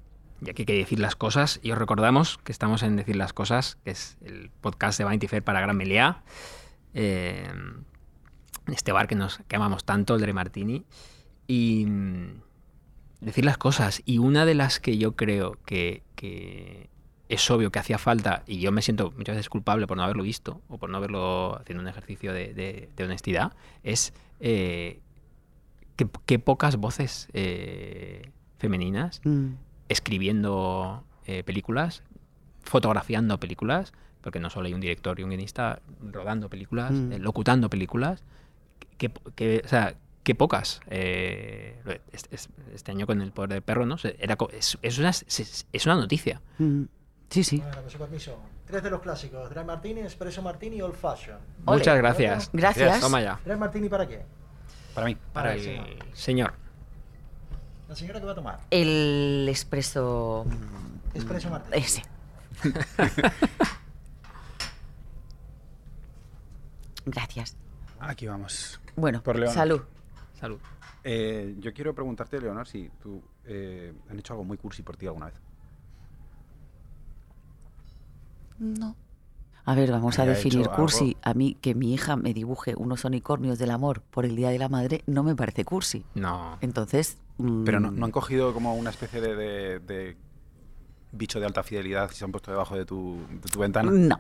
[SPEAKER 1] Y aquí hay que decir las cosas. Y os recordamos que estamos en Decir las Cosas, que es el podcast de Vanity Fair para Gran Meliá. Eh, este bar que nos que amamos tanto, el de Martini. Y mm, decir las cosas. Y una de las que yo creo que, que es obvio que hacía falta, y yo me siento muchas veces culpable por no haberlo visto, o por no haberlo haciendo un ejercicio de, de- de honestidad, es eh, que, que pocas voces eh, femeninas
[SPEAKER 3] Mm.
[SPEAKER 1] escribiendo eh, películas, fotografiando películas, porque no solo hay un director y un guionista rodando películas,
[SPEAKER 3] Mm.
[SPEAKER 1] eh, locutando películas, que, que- o sea, que pocas. eh, es- es- este año con El Poder del Perro, ¿no? Era, es, es una, es, es una noticia.
[SPEAKER 3] Mm. Sí, sí.
[SPEAKER 4] Bueno, con su permiso. Tres de los clásicos: Dry Martini, Espresso Martini y Old Fashion.
[SPEAKER 3] Ole.
[SPEAKER 1] Muchas gracias.
[SPEAKER 3] Gracias.
[SPEAKER 1] Toma ya.
[SPEAKER 4] ¿Dry Martini para qué?
[SPEAKER 2] Para mí.
[SPEAKER 1] Para
[SPEAKER 4] el
[SPEAKER 1] el
[SPEAKER 4] señor.
[SPEAKER 1] señor.
[SPEAKER 4] La señora que va a tomar.
[SPEAKER 3] El expreso... mm,
[SPEAKER 4] Espresso Martini.
[SPEAKER 3] Ese. Gracias.
[SPEAKER 2] Aquí vamos.
[SPEAKER 3] Bueno,
[SPEAKER 2] Por Leonor.
[SPEAKER 3] salud.
[SPEAKER 1] Salud.
[SPEAKER 2] Eh, yo quiero preguntarte, Leonor, si tú eh, han hecho algo muy cursi por ti alguna vez.
[SPEAKER 3] No. A ver, vamos a definir cursi.
[SPEAKER 2] algo.
[SPEAKER 3] A mí que mi hija me dibuje unos unicornios del amor por el Día de la Madre no me parece cursi.
[SPEAKER 1] No.
[SPEAKER 3] Entonces... mm,
[SPEAKER 2] Pero no, no han cogido como una especie de, de- de bicho de alta fidelidad y se han puesto debajo de tu, de tu ventana.
[SPEAKER 3] No.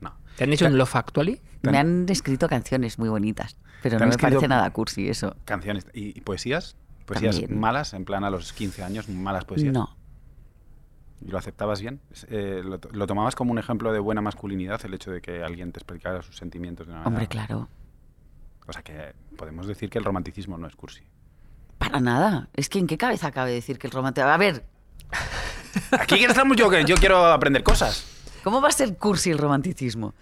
[SPEAKER 2] No.
[SPEAKER 1] ¿Te han hecho un Love Actually?
[SPEAKER 3] Me han escrito canciones muy bonitas, pero
[SPEAKER 2] ¿Te
[SPEAKER 3] no me parece nada cursi eso.
[SPEAKER 2] Canciones y, y poesías. Poesías
[SPEAKER 3] También.
[SPEAKER 2] malas, en plan a los 15 años, malas poesías.
[SPEAKER 3] No.
[SPEAKER 2] ¿Y lo aceptabas bien? Eh, lo, to- lo tomabas como un ejemplo de buena masculinidad el hecho de que alguien te explicara sus sentimientos de una
[SPEAKER 3] Hombre,
[SPEAKER 2] manera-
[SPEAKER 3] claro.
[SPEAKER 2] O sea que podemos decir que el romanticismo no es cursi.
[SPEAKER 3] Para nada. Es que en qué cabeza cabe decir que el romanticismo... A ver,
[SPEAKER 2] Aquí estamos yo, que yo quiero aprender cosas.
[SPEAKER 3] ¿cómo va a ser cursi el romanticismo?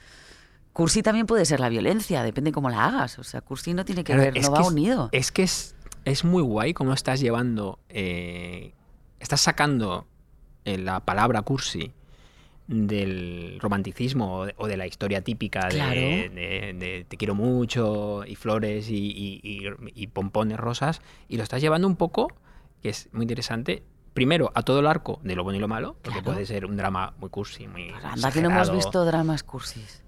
[SPEAKER 3] Cursi también puede ser la violencia, depende cómo la hagas. O sea, cursi no tiene que
[SPEAKER 1] Claro,
[SPEAKER 3] ver,
[SPEAKER 1] es
[SPEAKER 3] no
[SPEAKER 1] que
[SPEAKER 3] va
[SPEAKER 1] es-
[SPEAKER 3] unido.
[SPEAKER 1] Es que es, es muy guay cómo estás llevando. eh, estás sacando la palabra cursi del romanticismo o de, la historia típica de,
[SPEAKER 3] Claro.
[SPEAKER 1] de- de te quiero mucho y flores y, y- y- y pompones rosas y lo estás llevando un poco, que es muy interesante, primero a todo el arco de lo bueno y lo malo, porque
[SPEAKER 3] Claro.
[SPEAKER 1] puede ser un drama muy cursi, muy...
[SPEAKER 3] Anda que no hemos visto dramas cursis.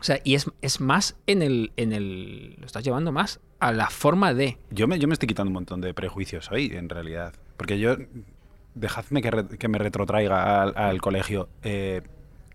[SPEAKER 1] O sea, y es, es más en el, en el... Lo estás llevando más a la forma de...
[SPEAKER 2] Yo me, yo me estoy quitando un montón de prejuicios hoy, en realidad. Porque yo, dejadme que, re- que me retrotraiga al, colegio. Eh,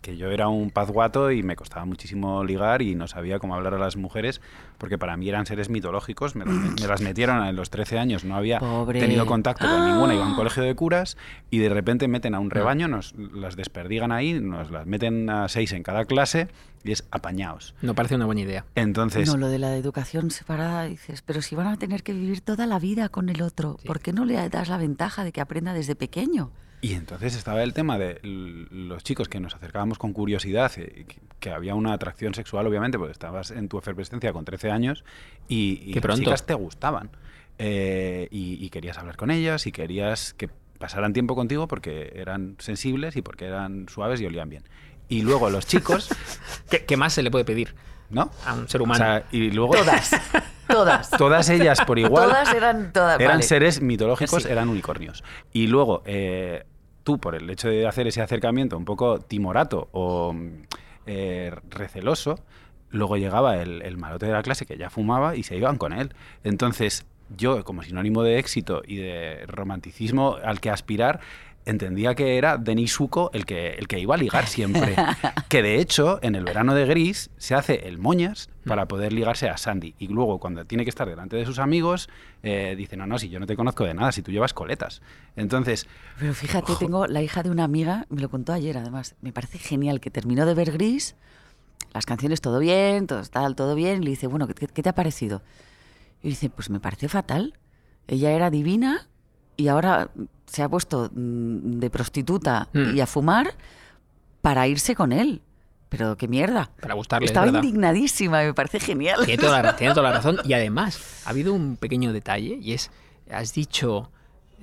[SPEAKER 2] que yo era un pazguato y me costaba muchísimo ligar y no sabía cómo hablar a las mujeres, porque para mí eran seres mitológicos, me, las- me las metieron en los 13 años, no había
[SPEAKER 3] Pobre.
[SPEAKER 2] tenido contacto con ninguna, iba a un colegio de curas y de repente meten a un rebaño, nos las desperdigan ahí, nos las meten a seis en cada clase y es apañaos.
[SPEAKER 1] No parece una buena idea.
[SPEAKER 2] Entonces,
[SPEAKER 3] No, lo de la educación separada, dices, pero si van a tener que vivir toda la vida con el otro,
[SPEAKER 1] Sí.
[SPEAKER 3] ¿por qué no le das la ventaja de que aprenda desde pequeño?
[SPEAKER 2] Y entonces estaba el tema de los chicos que nos acercábamos con curiosidad, eh, que, había una atracción sexual, obviamente, porque estabas en tu efervescencia con 13 años y, y las
[SPEAKER 1] pronto.
[SPEAKER 2] chicas te gustaban. Eh, y, y querías hablar con ellas y querías que pasaran tiempo contigo porque eran sensibles y porque eran suaves y olían bien. Y luego los chicos,
[SPEAKER 1] ¿Qué, qué más se le puede pedir
[SPEAKER 2] ¿no?
[SPEAKER 1] a un ser
[SPEAKER 2] O
[SPEAKER 1] humano?
[SPEAKER 2] sea, y luego
[SPEAKER 3] Todas, todas.
[SPEAKER 2] todas ellas por igual
[SPEAKER 3] Todas eran todas.
[SPEAKER 2] eran
[SPEAKER 3] vale.
[SPEAKER 2] seres mitológicos,
[SPEAKER 3] Sí.
[SPEAKER 2] eran unicornios. Y luego, eh, tú, por el hecho de hacer ese acercamiento un poco timorato o mm, eh, receloso, luego llegaba el, el malote de la clase que ya fumaba y se iban con él. Entonces, yo, como sinónimo de éxito y de romanticismo al que aspirar, entendía que era Denis Suco el que, el que iba a ligar siempre. que de hecho, en el verano de Gris se hace el moñas para poder ligarse a Sandy. Y luego, cuando tiene que estar delante de sus amigos, eh, dice, no, no, si yo no te conozco de nada, si tú llevas coletas. Entonces,
[SPEAKER 3] Pero fíjate, tengo la hija de una amiga, me lo contó ayer además, me parece genial que terminó de ver Gris, las canciones todo bien, todo tal, todo bien, y le dice, bueno, ¿qué, qué te ha parecido? Y dice, pues me parece fatal. Ella era divina y ahora se ha puesto mm, de prostituta
[SPEAKER 1] Mm.
[SPEAKER 3] y a fumar para irse con él. Pero qué mierda.
[SPEAKER 1] Para gustarle, es
[SPEAKER 3] Estaba
[SPEAKER 1] verdad.
[SPEAKER 3] indignadísima, me parece genial.
[SPEAKER 1] Tiene toda, la, tiene toda la razón. Y además, ha habido un pequeño detalle y es, has dicho,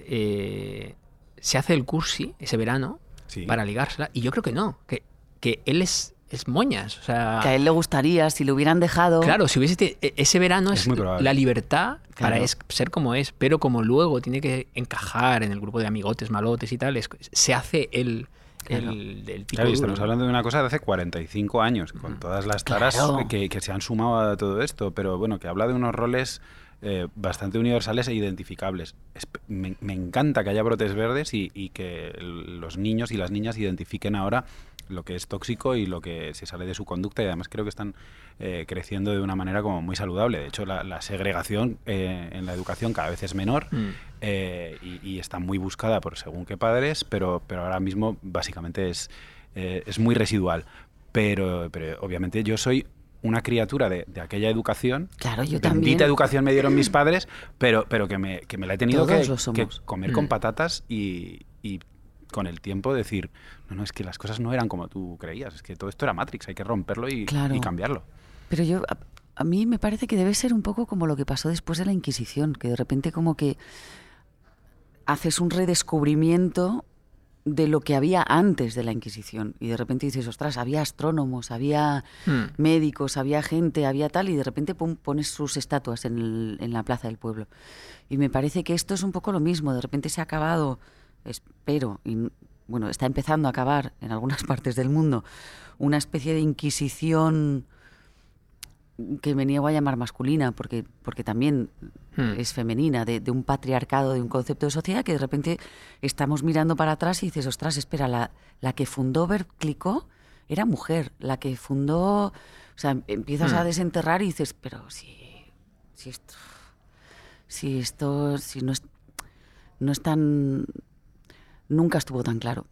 [SPEAKER 1] eh, se hace el cursi ese verano
[SPEAKER 2] sí.
[SPEAKER 1] para ligársela y yo creo que no, que, que él es, es moñas. O sea,
[SPEAKER 3] Que a él le gustaría, si lo hubieran dejado.
[SPEAKER 1] claro, si hubiese e- ese verano
[SPEAKER 2] Es
[SPEAKER 1] la libertad para es- ser como es, pero como luego tiene que encajar en el grupo de amigotes, malotes y tal, es- se hace el,
[SPEAKER 3] Claro.
[SPEAKER 1] el, el tipo
[SPEAKER 2] Claro, y
[SPEAKER 1] duro,
[SPEAKER 2] estamos hablando de una cosa de hace 45 años, con todas las taras
[SPEAKER 3] Claro.
[SPEAKER 2] que, que se han sumado a todo esto, pero bueno, que habla de unos roles eh, bastante universales e identificables. Me, me encanta que haya brotes verdes y, y que los niños y las niñas identifiquen ahora lo que es tóxico y lo que se sale de su conducta y además creo que están eh, creciendo de una manera como muy saludable. De hecho, la, la segregación eh, en la educación cada vez es menor
[SPEAKER 1] Mm.
[SPEAKER 2] eh, y, y está muy buscada por según qué padres, pero, pero ahora mismo básicamente es, eh, es muy residual. Pero, pero obviamente yo soy una criatura de, de aquella educación.
[SPEAKER 3] Claro, yo
[SPEAKER 2] Bendita
[SPEAKER 3] también.
[SPEAKER 2] educación me dieron mis padres, pero, pero que, me, que me la he tenido que, comer
[SPEAKER 1] Mm.
[SPEAKER 2] con patatas y, y con el tiempo decir, no, no, es que las cosas no eran como tú creías, es que todo esto era Matrix, hay que romperlo y,
[SPEAKER 3] Claro.
[SPEAKER 2] y cambiarlo.
[SPEAKER 3] Pero yo, a, a mí me parece que debe ser un poco como lo que pasó después de la Inquisición, que de repente como que haces un redescubrimiento de lo que había antes de la Inquisición. Y de repente dices, ostras, había astrónomos, había
[SPEAKER 1] Mm.
[SPEAKER 3] médicos, había gente, había tal, y de repente pum, pones sus estatuas en, el- en la plaza del pueblo. Y me parece que esto es un poco lo mismo. De repente se ha acabado, espero, y bueno, está empezando a acabar en algunas partes del mundo, una especie de inquisición que me niego a llamar masculina, porque, porque también
[SPEAKER 1] Hmm.
[SPEAKER 3] es femenina, de, de un patriarcado, de un concepto de sociedad que de repente estamos mirando para atrás y dices, ostras, espera, la, la que fundó Berkliko era mujer, la que fundó, o sea, empiezas a
[SPEAKER 1] Hmm.
[SPEAKER 3] desenterrar y dices, pero si, si esto, si esto, si no es, no es tan, nunca estuvo tan claro.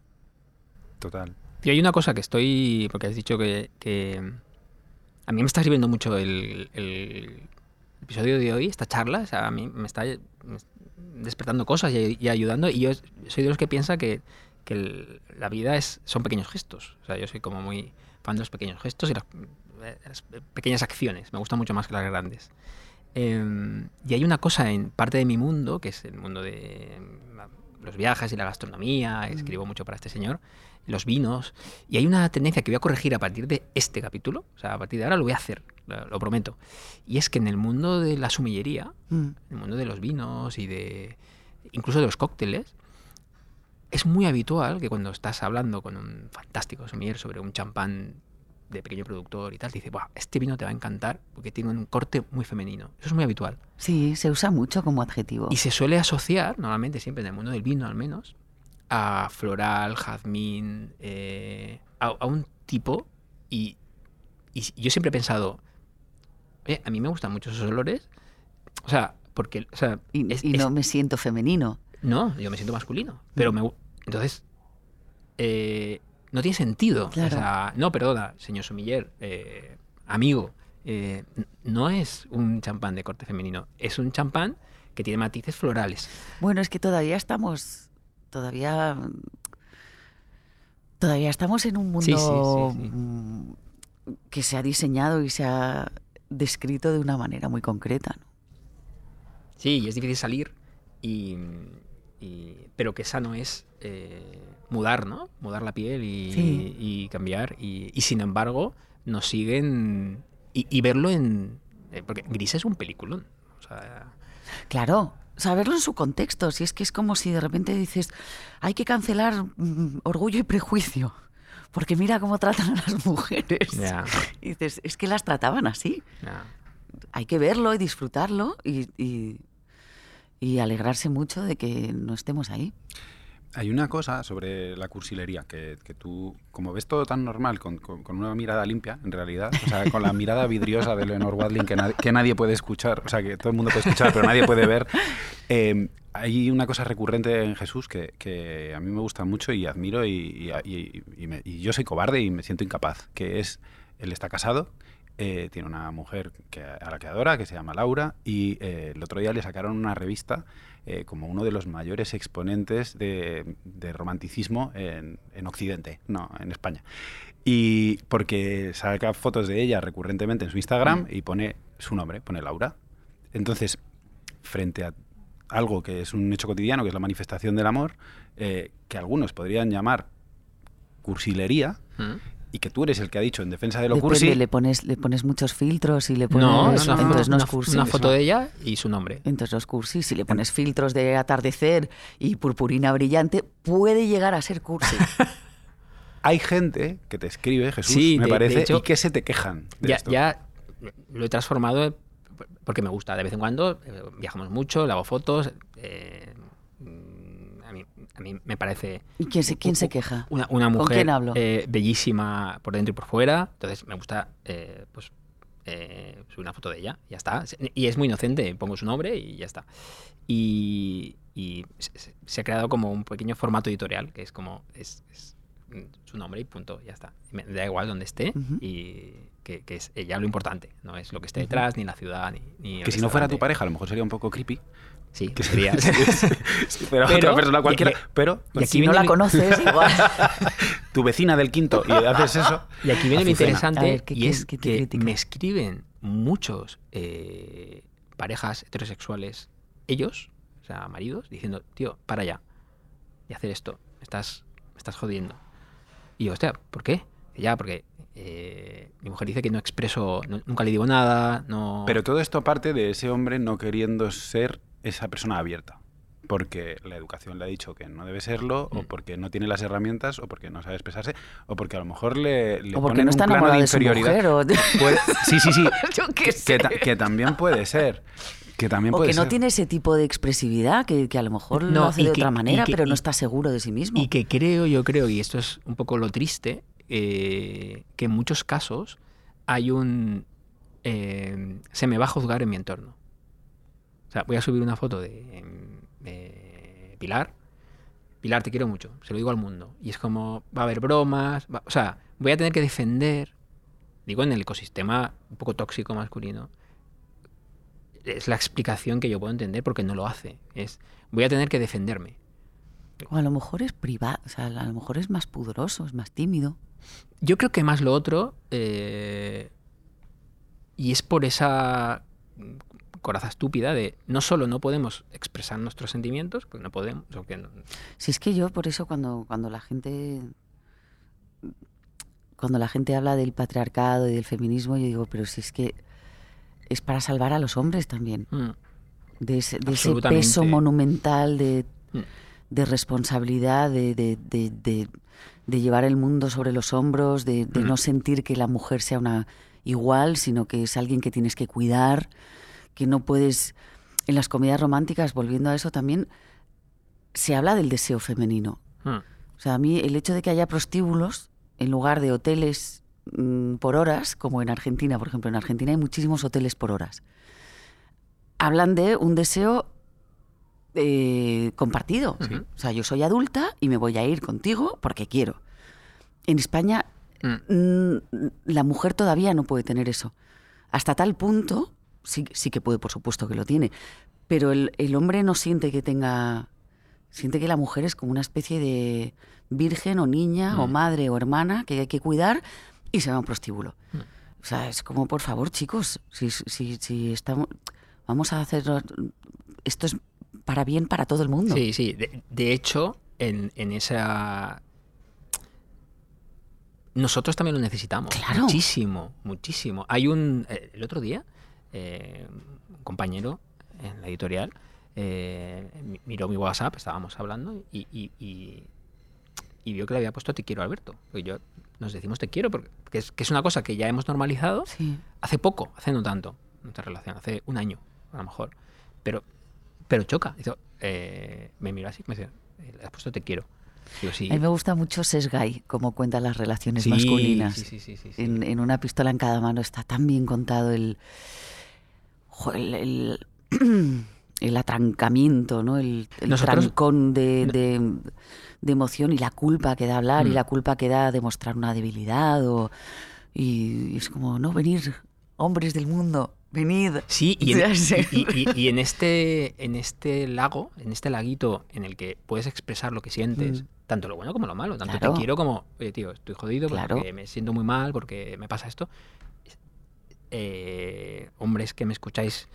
[SPEAKER 2] Total.
[SPEAKER 1] Y hay una cosa que estoy, porque has dicho que, que a mí me está sirviendo mucho el, el episodio de hoy, esta charla, o sea, a mí me está despertando cosas y, y ayudando, y yo soy de los que piensa que, que el- la vida es, son pequeños gestos, o sea, yo soy como muy fan de los pequeños gestos y las, las pequeñas acciones, me gustan mucho más que las grandes. Eh, y hay una cosa en parte de mi mundo, que es el mundo de los viajes y la gastronomía, escribo mucho para este señor, los vinos, y hay una tendencia que voy a corregir a partir de este capítulo, o sea, a partir de ahora lo voy a hacer, lo, lo prometo, y es que en el mundo de la sumillería,
[SPEAKER 3] Mm.
[SPEAKER 1] en el mundo de los vinos y de incluso de los cócteles, es muy habitual que cuando estás hablando con un fantástico sommelier sobre un champán de pequeño productor y tal, te dice, Buah, este vino te va a encantar porque tiene un corte muy femenino. Eso es muy habitual.
[SPEAKER 3] Sí, se usa mucho como adjetivo.
[SPEAKER 1] Y se suele asociar, normalmente siempre en el mundo del vino al menos, a floral, jazmín, eh, a, a un tipo y, y yo siempre he pensado, "Oye, a mí me gustan mucho esos olores. O sea, porque, o sea,
[SPEAKER 3] Y,
[SPEAKER 1] es-
[SPEAKER 3] y
[SPEAKER 1] es-
[SPEAKER 3] no me siento femenino.
[SPEAKER 1] no, yo me siento masculino. Pero me, gu- entonces, eh, no tiene sentido.
[SPEAKER 3] Claro.
[SPEAKER 1] O sea, no, perdona, señor Sumiller, eh, amigo, eh, no es un champán de corte femenino, es un champán que tiene matices florales.
[SPEAKER 3] Bueno, es que todavía estamos, todavía, todavía estamos en un mundo
[SPEAKER 1] Sí, sí, sí, sí.
[SPEAKER 3] mm, que se ha diseñado y se ha descrito de una manera muy concreta. ¿no?
[SPEAKER 1] Sí, y es difícil salir, y, y- pero que sano es eh, mudar, ¿no? Mudar la piel y,
[SPEAKER 3] Sí.
[SPEAKER 1] y cambiar. Y, sin embargo, nos siguen. Y, verlo en. eh, porque Gris es un peliculón. O sea,
[SPEAKER 3] Claro, saberlo en su contexto. Si es que es como si de repente dices, hay que cancelar mm, orgullo y prejuicio. Porque mira cómo tratan a las mujeres. Y dices, es que las trataban así. Hay que verlo y disfrutarlo y, y- alegrarse mucho de que no estemos ahí.
[SPEAKER 2] Hay una cosa sobre la cursilería que, que tú, como ves todo tan normal, con, con- una mirada limpia, en realidad, o sea, con la mirada vidriosa de Leonor Wadling que, que nadie puede escuchar, o sea, que todo el mundo puede escuchar, pero nadie puede ver, eh, hay una cosa recurrente en Jesús que, que a mí me gusta mucho y admiro y, y- y yo soy cobarde y me siento incapaz, que es, él está casado, eh, tiene una mujer que, a la que adora, que se llama Laura, y eh, el otro día le sacaron una revista eh, como uno de los mayores exponentes de, de romanticismo en, en Occidente, no, en España. Y porque saca fotos de ella recurrentemente en su Instagram y pone su nombre, pone Laura. Entonces, frente a algo que es un hecho cotidiano, que es la manifestación del amor, que algunos podrían llamar cursilería,
[SPEAKER 1] ¿Mm?
[SPEAKER 2] Y que tú eres el que ha dicho en defensa de lo
[SPEAKER 3] Depende,
[SPEAKER 2] cursi,
[SPEAKER 3] le pones, le pones muchos filtros y le pones...
[SPEAKER 1] No,
[SPEAKER 2] no,
[SPEAKER 1] es una,
[SPEAKER 2] no,
[SPEAKER 3] entonces no
[SPEAKER 1] una-
[SPEAKER 3] es cursi.
[SPEAKER 1] una
[SPEAKER 3] eso.
[SPEAKER 1] foto de ella y su nombre.
[SPEAKER 3] Entonces no es cursi. Si le pones filtros de atardecer y purpurina brillante, puede llegar a ser cursi.
[SPEAKER 2] hay gente que te escribe, Jesús,
[SPEAKER 1] Sí,
[SPEAKER 2] me
[SPEAKER 1] de- de
[SPEAKER 2] parece,
[SPEAKER 1] hecho,
[SPEAKER 2] y que se te quejan de
[SPEAKER 1] ya,
[SPEAKER 2] esto.
[SPEAKER 1] ya lo he transformado porque me gusta. De vez en cuando eh, viajamos mucho, le hago fotos. eh, a, mí, me parece
[SPEAKER 3] ¿Y quién se, quién se queja?
[SPEAKER 1] una, una
[SPEAKER 3] ¿Con
[SPEAKER 1] mujer
[SPEAKER 3] quién hablo?
[SPEAKER 1] eh, bellísima por dentro y por fuera. Entonces me gusta eh, pues, eh, subir una foto de ella. Ya está. Y es muy inocente. Pongo su nombre y ya está. Y, y se, se- ha creado como un pequeño formato editorial que es como es, es, su nombre y punto. Ya está. Me da igual donde esté y que, que es ella lo importante. No es lo que esté detrás, ni la ciudad, ni, ni el
[SPEAKER 2] que si no fuera tu pareja, a lo mejor sería un poco creepy.
[SPEAKER 1] Sí,
[SPEAKER 2] Que
[SPEAKER 1] sería.
[SPEAKER 2] Sí, pero,
[SPEAKER 1] Pero-
[SPEAKER 2] otra persona
[SPEAKER 1] y-
[SPEAKER 2] cualquiera.
[SPEAKER 1] y-
[SPEAKER 2] pero
[SPEAKER 1] y aquí
[SPEAKER 3] si no la
[SPEAKER 1] mi-
[SPEAKER 3] conoces, igual.
[SPEAKER 2] tu vecina del quinto y haces eso.
[SPEAKER 1] Y aquí viene lo interesante
[SPEAKER 3] A ver, ¿qué-
[SPEAKER 1] y
[SPEAKER 3] qué-
[SPEAKER 1] es
[SPEAKER 3] qué
[SPEAKER 1] que
[SPEAKER 3] critica?
[SPEAKER 1] me escriben muchos eh, parejas heterosexuales, ellos, o sea, maridos, diciendo, tío, para ya de hacer esto, me estás, me estás jodiendo. Y yo, hostia, ¿por qué? Ya, porque eh, mi mujer dice que no expreso, no- nunca le digo nada, no...
[SPEAKER 2] Pero todo esto parte de ese hombre no queriendo ser esa persona abierta. Porque la educación le ha dicho que no debe serlo, o
[SPEAKER 1] Mm.
[SPEAKER 2] porque no tiene las herramientas, o porque no sabe expresarse, o porque a lo mejor le, le
[SPEAKER 3] o porque
[SPEAKER 2] ponen
[SPEAKER 3] no está
[SPEAKER 2] un plano de
[SPEAKER 3] de su
[SPEAKER 2] inferioridad.
[SPEAKER 3] mujer. O,
[SPEAKER 2] Puede- sí, sí, sí.
[SPEAKER 3] Yo qué
[SPEAKER 2] que,
[SPEAKER 3] sé.
[SPEAKER 2] que ta- que también puede ser. Que también
[SPEAKER 3] o
[SPEAKER 2] puede
[SPEAKER 3] que no tiene ese tipo de expresividad, que, que a lo mejor
[SPEAKER 1] No,
[SPEAKER 3] lo hace de
[SPEAKER 1] que-
[SPEAKER 3] otra manera,
[SPEAKER 1] que-
[SPEAKER 3] pero no
[SPEAKER 1] y-
[SPEAKER 3] está seguro de sí mismo.
[SPEAKER 1] Y que creo, yo creo, y esto es un poco lo triste, eh, que en muchos casos hay un... eh, se me va a juzgar en mi entorno. O sea, voy a subir una foto de, de Pilar. Pilar, te quiero mucho, se lo digo al mundo. Y es como, va a haber bromas, va- o sea, voy a tener que defender, digo, en el ecosistema un poco tóxico masculino. Es la explicación que yo puedo entender porque no lo hace. Es, voy a tener que defenderme.
[SPEAKER 3] O a lo mejor es privado, o sea, a lo mejor es más pudoroso, es más tímido.
[SPEAKER 1] Yo creo que más lo otro, eh, y es por esa coraza estúpida de no solo no podemos expresar nuestros sentimientos, porque no podemos, o que no-
[SPEAKER 3] Si es que yo por eso cuando, cuando la gente cuando la gente habla del patriarcado y del feminismo, yo digo, pero si es que es para salvar a los hombres también,
[SPEAKER 1] Mm,
[SPEAKER 3] de ese, de ese
[SPEAKER 1] Absolutamente.
[SPEAKER 3] peso monumental de,
[SPEAKER 1] Mm.
[SPEAKER 3] de responsabilidad, de, de- llevar el mundo sobre los hombros, de, de
[SPEAKER 1] Mm.
[SPEAKER 3] no sentir que la mujer sea una igual, sino que es alguien que tienes que cuidar, que no puedes... En las comedias románticas, volviendo a eso también, se habla del deseo femenino. O sea, a mí el hecho de que haya prostíbulos en lugar de hoteles mm, por horas, como en Argentina, por ejemplo, en Argentina hay muchísimos hoteles por horas. Hablan de un deseo eh, compartido. O sea, yo soy adulta y me voy a ir contigo porque quiero. En España
[SPEAKER 1] Mm.
[SPEAKER 3] mm, la mujer todavía no puede tener eso. Hasta tal punto, sí, sí que puede, por supuesto que lo tiene, pero el, el hombre no siente que tenga... Siente que la mujer es como una especie de virgen o niña o madre o hermana que hay que cuidar y se va a un prostíbulo.
[SPEAKER 1] Mm.
[SPEAKER 3] O sea, es como, por favor, chicos, si, si, si estamos... Vamos a hacer... Esto es para bien para todo el mundo.
[SPEAKER 1] Sí, sí. De, de hecho, en, en esa. Nosotros también lo necesitamos.
[SPEAKER 3] Claro.
[SPEAKER 1] Muchísimo, muchísimo. Hay un. eh, El otro día, eh, un compañero en la editorial eh, mi- miró mi WhatsApp, estábamos hablando, y, y- y- y vio que le había puesto Te quiero, Alberto. Y yo nos decimos Te quiero, porque que es, que es una cosa que ya hemos normalizado
[SPEAKER 3] Sí.
[SPEAKER 1] hace poco, hace no tanto, nuestra relación, hace un año, a lo mejor. Pero, pero choca. Dice, eh, me mira así, me dice, eh, le has puesto te quiero. Digo, sí.
[SPEAKER 3] A mí me gusta mucho Sesgay, como cuentan las relaciones
[SPEAKER 1] Sí,
[SPEAKER 3] masculinas.
[SPEAKER 1] Sí, sí, sí, sí, sí.
[SPEAKER 3] En, en una pistola en cada mano está tan bien contado el, jo, el, el- el atrancamiento, ¿no? el, el
[SPEAKER 1] Nosotros-
[SPEAKER 3] trancón de, de- de emoción y la culpa que da hablar y
[SPEAKER 1] Mm.
[SPEAKER 3] la culpa que da demostrar una debilidad. O, y es como, no, venir, hombres del mundo, venid.
[SPEAKER 1] Sí, y en,
[SPEAKER 3] Sí.
[SPEAKER 1] y- y- y- y en este, en este lago, en este laguito en el que puedes expresar lo que sientes,
[SPEAKER 3] Mm.
[SPEAKER 1] tanto lo bueno como lo malo, tanto
[SPEAKER 3] Claro.
[SPEAKER 1] te quiero como, oye, tío, estoy jodido
[SPEAKER 3] Claro.
[SPEAKER 1] porque me siento muy mal, porque me pasa esto. Eh, hombres que me escucháis,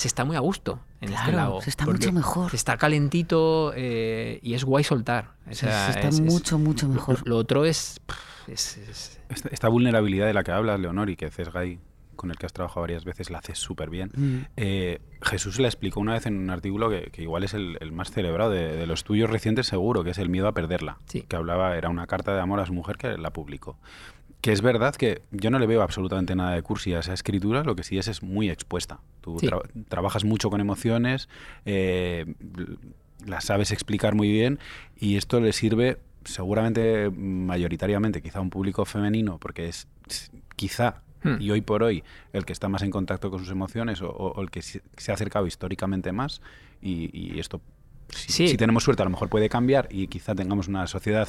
[SPEAKER 1] se está muy a gusto en este
[SPEAKER 3] Claro,
[SPEAKER 1] lago.
[SPEAKER 3] se está mucho mejor.
[SPEAKER 1] se Está calentito eh, y es guay soltar. O
[SPEAKER 3] Se-
[SPEAKER 1] sea,
[SPEAKER 3] se está
[SPEAKER 1] es- es-
[SPEAKER 3] mucho, mucho
[SPEAKER 1] lo-
[SPEAKER 3] mejor.
[SPEAKER 1] Lo, otro es, es- es-
[SPEAKER 2] Esta, esta vulnerabilidad de la que hablas, Leonor, y que Cesgay, con el que has trabajado varias veces, la haces súper bien.
[SPEAKER 3] Mm.
[SPEAKER 2] Eh, Jesús la explicó una vez en un artículo que, que igual es el, el más celebrado de, de los tuyos recientes, seguro, que es el miedo a perderla.
[SPEAKER 1] Sí.
[SPEAKER 2] Que hablaba, era una carta de amor a su mujer que la publicó. Que es verdad que yo no le veo absolutamente nada de cursi a esa escritura, lo que sí es es muy expuesta. Tú
[SPEAKER 1] Sí.
[SPEAKER 2] tra- trabajas mucho con emociones, eh, las sabes explicar muy bien y esto le sirve seguramente mayoritariamente quizá a un público femenino porque es quizá
[SPEAKER 1] Hmm.
[SPEAKER 2] y hoy por hoy el que está más en contacto con sus emociones o, el que se se ha acercado históricamente más y, y esto si,
[SPEAKER 1] Sí.
[SPEAKER 2] si tenemos suerte a lo mejor puede cambiar y quizá tengamos una sociedad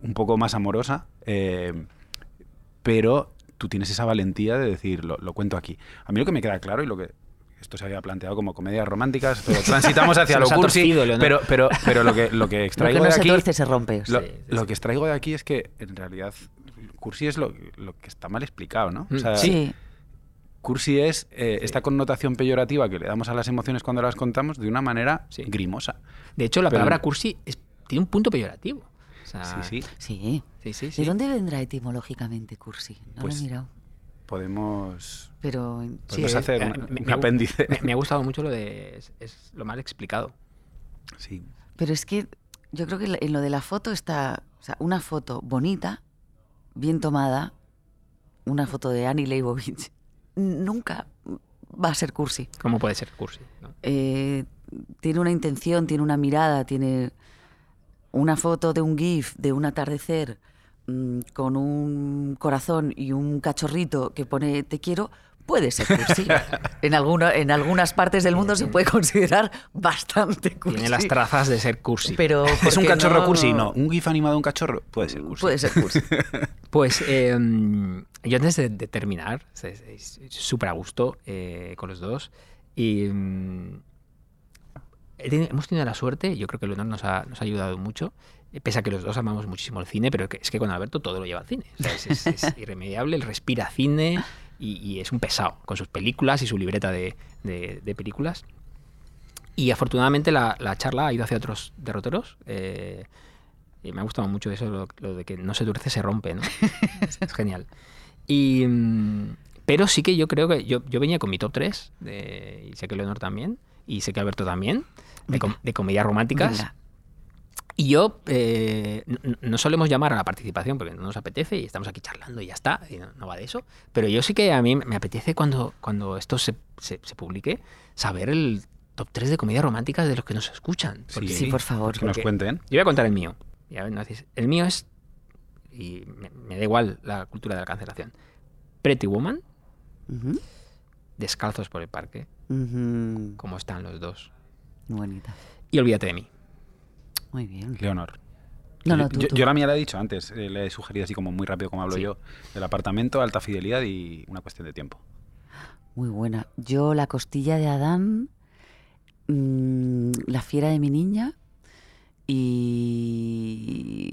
[SPEAKER 2] un poco más amorosa eh, pero tú tienes esa valentía de decir lo, lo cuento aquí a mí lo que me queda claro y lo que esto se había planteado como comedias románticas pero transitamos hacia lo cursi pero pero pero lo que lo que
[SPEAKER 3] Lo
[SPEAKER 2] extraigo
[SPEAKER 3] que no
[SPEAKER 2] de
[SPEAKER 3] se
[SPEAKER 2] aquí
[SPEAKER 3] se rompe.
[SPEAKER 2] lo,
[SPEAKER 1] Sí, sí,
[SPEAKER 2] lo
[SPEAKER 1] sí.
[SPEAKER 2] que extraigo de aquí es que en realidad cursi es lo, lo que está mal explicado no
[SPEAKER 1] Mm,
[SPEAKER 2] o sea,
[SPEAKER 3] sí.
[SPEAKER 2] Cursi es eh, esta connotación peyorativa que le damos a las emociones cuando las contamos de una manera grimosa.
[SPEAKER 1] De hecho, la
[SPEAKER 2] Pero-
[SPEAKER 1] palabra cursi es- tiene un punto peyorativo. O sea,
[SPEAKER 2] Sí, sí.
[SPEAKER 3] Sí.
[SPEAKER 1] sí, sí,
[SPEAKER 3] ¿De dónde vendrá etimológicamente cursi? No
[SPEAKER 2] Pues-
[SPEAKER 3] lo he mirado.
[SPEAKER 2] Podemos,
[SPEAKER 3] Pero
[SPEAKER 2] podemos hacer
[SPEAKER 1] eh,
[SPEAKER 2] una-
[SPEAKER 1] me-
[SPEAKER 2] un apéndice.
[SPEAKER 1] Me, me ha gustado mucho lo de. Es, es lo mal explicado.
[SPEAKER 2] Sí.
[SPEAKER 3] Pero es que yo creo que en lo de la foto está, o sea, una foto bonita, bien tomada, una foto de Annie Leibovitz, nunca va a ser cursi.
[SPEAKER 1] ¿Cómo puede ser cursi? no?
[SPEAKER 3] Eh, tiene una intención, tiene una mirada, tiene una foto de un GIF de un atardecer mm, con un corazón y un cachorrito que pone te quiero. Puede ser cursi. en, alguna, en algunas partes del mundo se puede considerar bastante cursi.
[SPEAKER 1] Tiene las trazas de ser cursi.
[SPEAKER 3] Pero
[SPEAKER 2] ¿Es un cachorro
[SPEAKER 3] no-
[SPEAKER 2] cursi? No. ¿Un gif animado de un cachorro? Puede ser cursi.
[SPEAKER 3] Puede ser cursi.
[SPEAKER 1] Pues eh, yo antes de, de terminar, súper a gusto eh, con los dos. Y mm, hemos tenido la suerte, yo creo que Leonor nos ha, nos ha ayudado mucho, eh, pese a que los dos amamos muchísimo el cine, pero que- es que con Alberto todo lo lleva al cine. O sea, es, es- es irremediable, él respira cine y, y es un pesado con sus películas y su libreta de, de- de películas. Y afortunadamente la, la charla ha ido hacia otros derroteros. eh, y me ha gustado mucho eso, lo, lo de que no se tuerce, se rompe, ¿no? es genial. Y, mm, pero sí que yo creo que yo, yo venía con mi top 3, de, y sé que Leonor también, sé que Alberto también, de, com- de comedias románticas.
[SPEAKER 3] Venga.
[SPEAKER 1] Y yo, eh, no solemos llamar a la participación porque no nos apetece y estamos aquí charlando y ya está, y no, no va de eso. Pero yo sí que a mí me apetece cuando, cuando esto se, se- se publique saber el top 3 de comedias románticas de los que nos escuchan. Porque
[SPEAKER 3] Sí, por favor.
[SPEAKER 2] Que nos cuenten.
[SPEAKER 1] yo voy a contar el mío. Y no el mío es. y me, me da igual la cultura de la cancelación. Pretty Woman, Descalzos por el parque,
[SPEAKER 3] ujú.
[SPEAKER 1] como están los dos.
[SPEAKER 3] Muy bonita.
[SPEAKER 1] Y Olvídate de mí.
[SPEAKER 3] Muy bien.
[SPEAKER 2] Leonor.
[SPEAKER 3] No, no,
[SPEAKER 2] yo,
[SPEAKER 3] tú,
[SPEAKER 2] yo-
[SPEAKER 3] tú.
[SPEAKER 2] yo la mía la he dicho antes, eh, le he sugerido así como muy rápido como hablo
[SPEAKER 1] Sí.
[SPEAKER 2] yo, del apartamento, alta fidelidad y una cuestión de tiempo.
[SPEAKER 3] Muy buena. Yo, la costilla de Adán, mm, la fiera de mi niña y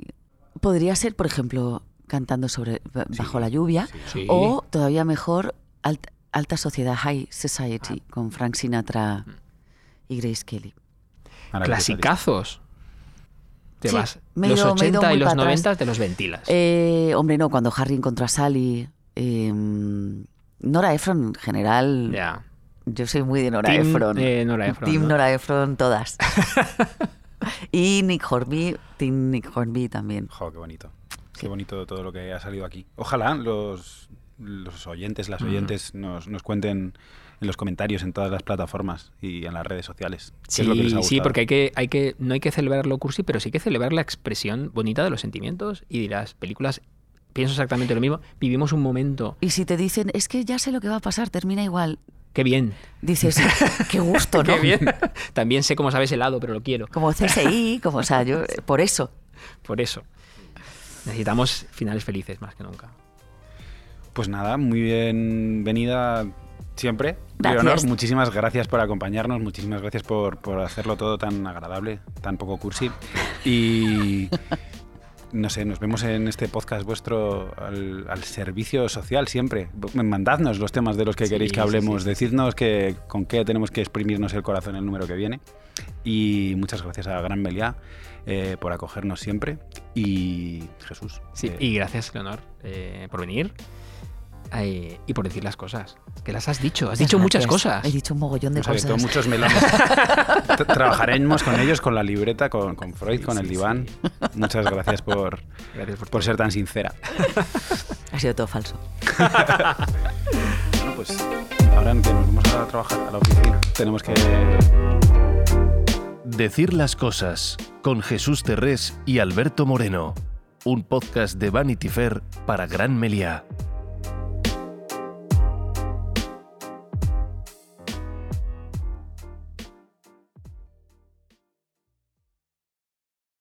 [SPEAKER 3] podría ser, por ejemplo, cantando sobre ba- bajo
[SPEAKER 2] Sí,
[SPEAKER 3] la lluvia.
[SPEAKER 2] Sí.
[SPEAKER 3] o todavía mejor alt- alta sociedad high society con Frank Sinatra y Grace Kelly.
[SPEAKER 1] Clasicazos. Te
[SPEAKER 3] Sí,
[SPEAKER 1] vas.
[SPEAKER 3] me he
[SPEAKER 1] los
[SPEAKER 3] ido- me he ido
[SPEAKER 1] 80 y los
[SPEAKER 3] para atrás.
[SPEAKER 1] 90 te los ventilas.
[SPEAKER 3] Eh, hombre, no, cuando Harry encontró a Sally, em, Nora Ephron en general, yo soy muy de Nora
[SPEAKER 1] Team,
[SPEAKER 3] Ephron.
[SPEAKER 1] eh, Nora Ephron,
[SPEAKER 3] Team
[SPEAKER 1] ¿no?
[SPEAKER 3] Nora Ephron, todas. y Nick Hornby, Team Nick Hornby también.
[SPEAKER 2] Jo, qué bonito. Qué bonito todo lo que ha salido aquí. Ojalá los, los oyentes, las oyentes nos, nos cuenten en los comentarios en todas las plataformas y en las redes sociales. es lo que les ha
[SPEAKER 1] Sí, sí, porque hay que, hay que, no hay que celebrar lo cursi, pero sí que celebrar la expresión bonita de los sentimientos y de las películas. Pienso exactamente lo mismo. Vivimos un momento.
[SPEAKER 3] Y si te dicen, es que ya sé lo que va a pasar, termina igual,
[SPEAKER 1] Qué bien.
[SPEAKER 3] dices, qué gusto, ¿no?
[SPEAKER 1] Qué bien. También sé cómo sabes helado, pero lo quiero.
[SPEAKER 3] Como CSI, como, o sea, yo, por eso.
[SPEAKER 1] Por eso. Necesitamos finales felices más que nunca.
[SPEAKER 2] Pues nada, muy bienvenida siempre.
[SPEAKER 3] Gracias.
[SPEAKER 2] Leonor, muchísimas gracias por acompañarnos, muchísimas gracias por, por hacerlo todo tan agradable, tan poco cursi. Y no sé, nos vemos en este podcast vuestro al, al servicio social siempre. Mandadnos los temas de los que
[SPEAKER 1] Sí,
[SPEAKER 2] queréis que
[SPEAKER 1] sí,
[SPEAKER 2] hablemos,
[SPEAKER 1] sí.
[SPEAKER 2] decidnos que, con qué tenemos que exprimirnos el corazón el número que viene. Y muchas gracias a Gran Meliá eh, por acogernos siempre. Y Jesús.
[SPEAKER 1] Sí,
[SPEAKER 2] eh,
[SPEAKER 1] y gracias, Leonor, eh, por venir eh, y por decir las cosas. Que las has dicho, has dicho muchas cosas.
[SPEAKER 3] He dicho un mogollón de
[SPEAKER 2] abierto
[SPEAKER 3] cosas.
[SPEAKER 2] muchos melones. Tra- Trabajaremos con ellos, con la libreta, con, con Freud,
[SPEAKER 1] Sí,
[SPEAKER 2] con el
[SPEAKER 1] sí,
[SPEAKER 2] diván. Muchas gracias por,
[SPEAKER 1] Gracias por,
[SPEAKER 2] por ser tan sincera.
[SPEAKER 3] Ha sido todo falso.
[SPEAKER 2] Bueno, pues ahora que nos vamos a trabajar a la oficina, tenemos que...
[SPEAKER 5] Decir las cosas con Jesús Terrés y Alberto Moreno. Un podcast de Vanity Fair para Gran Meliá.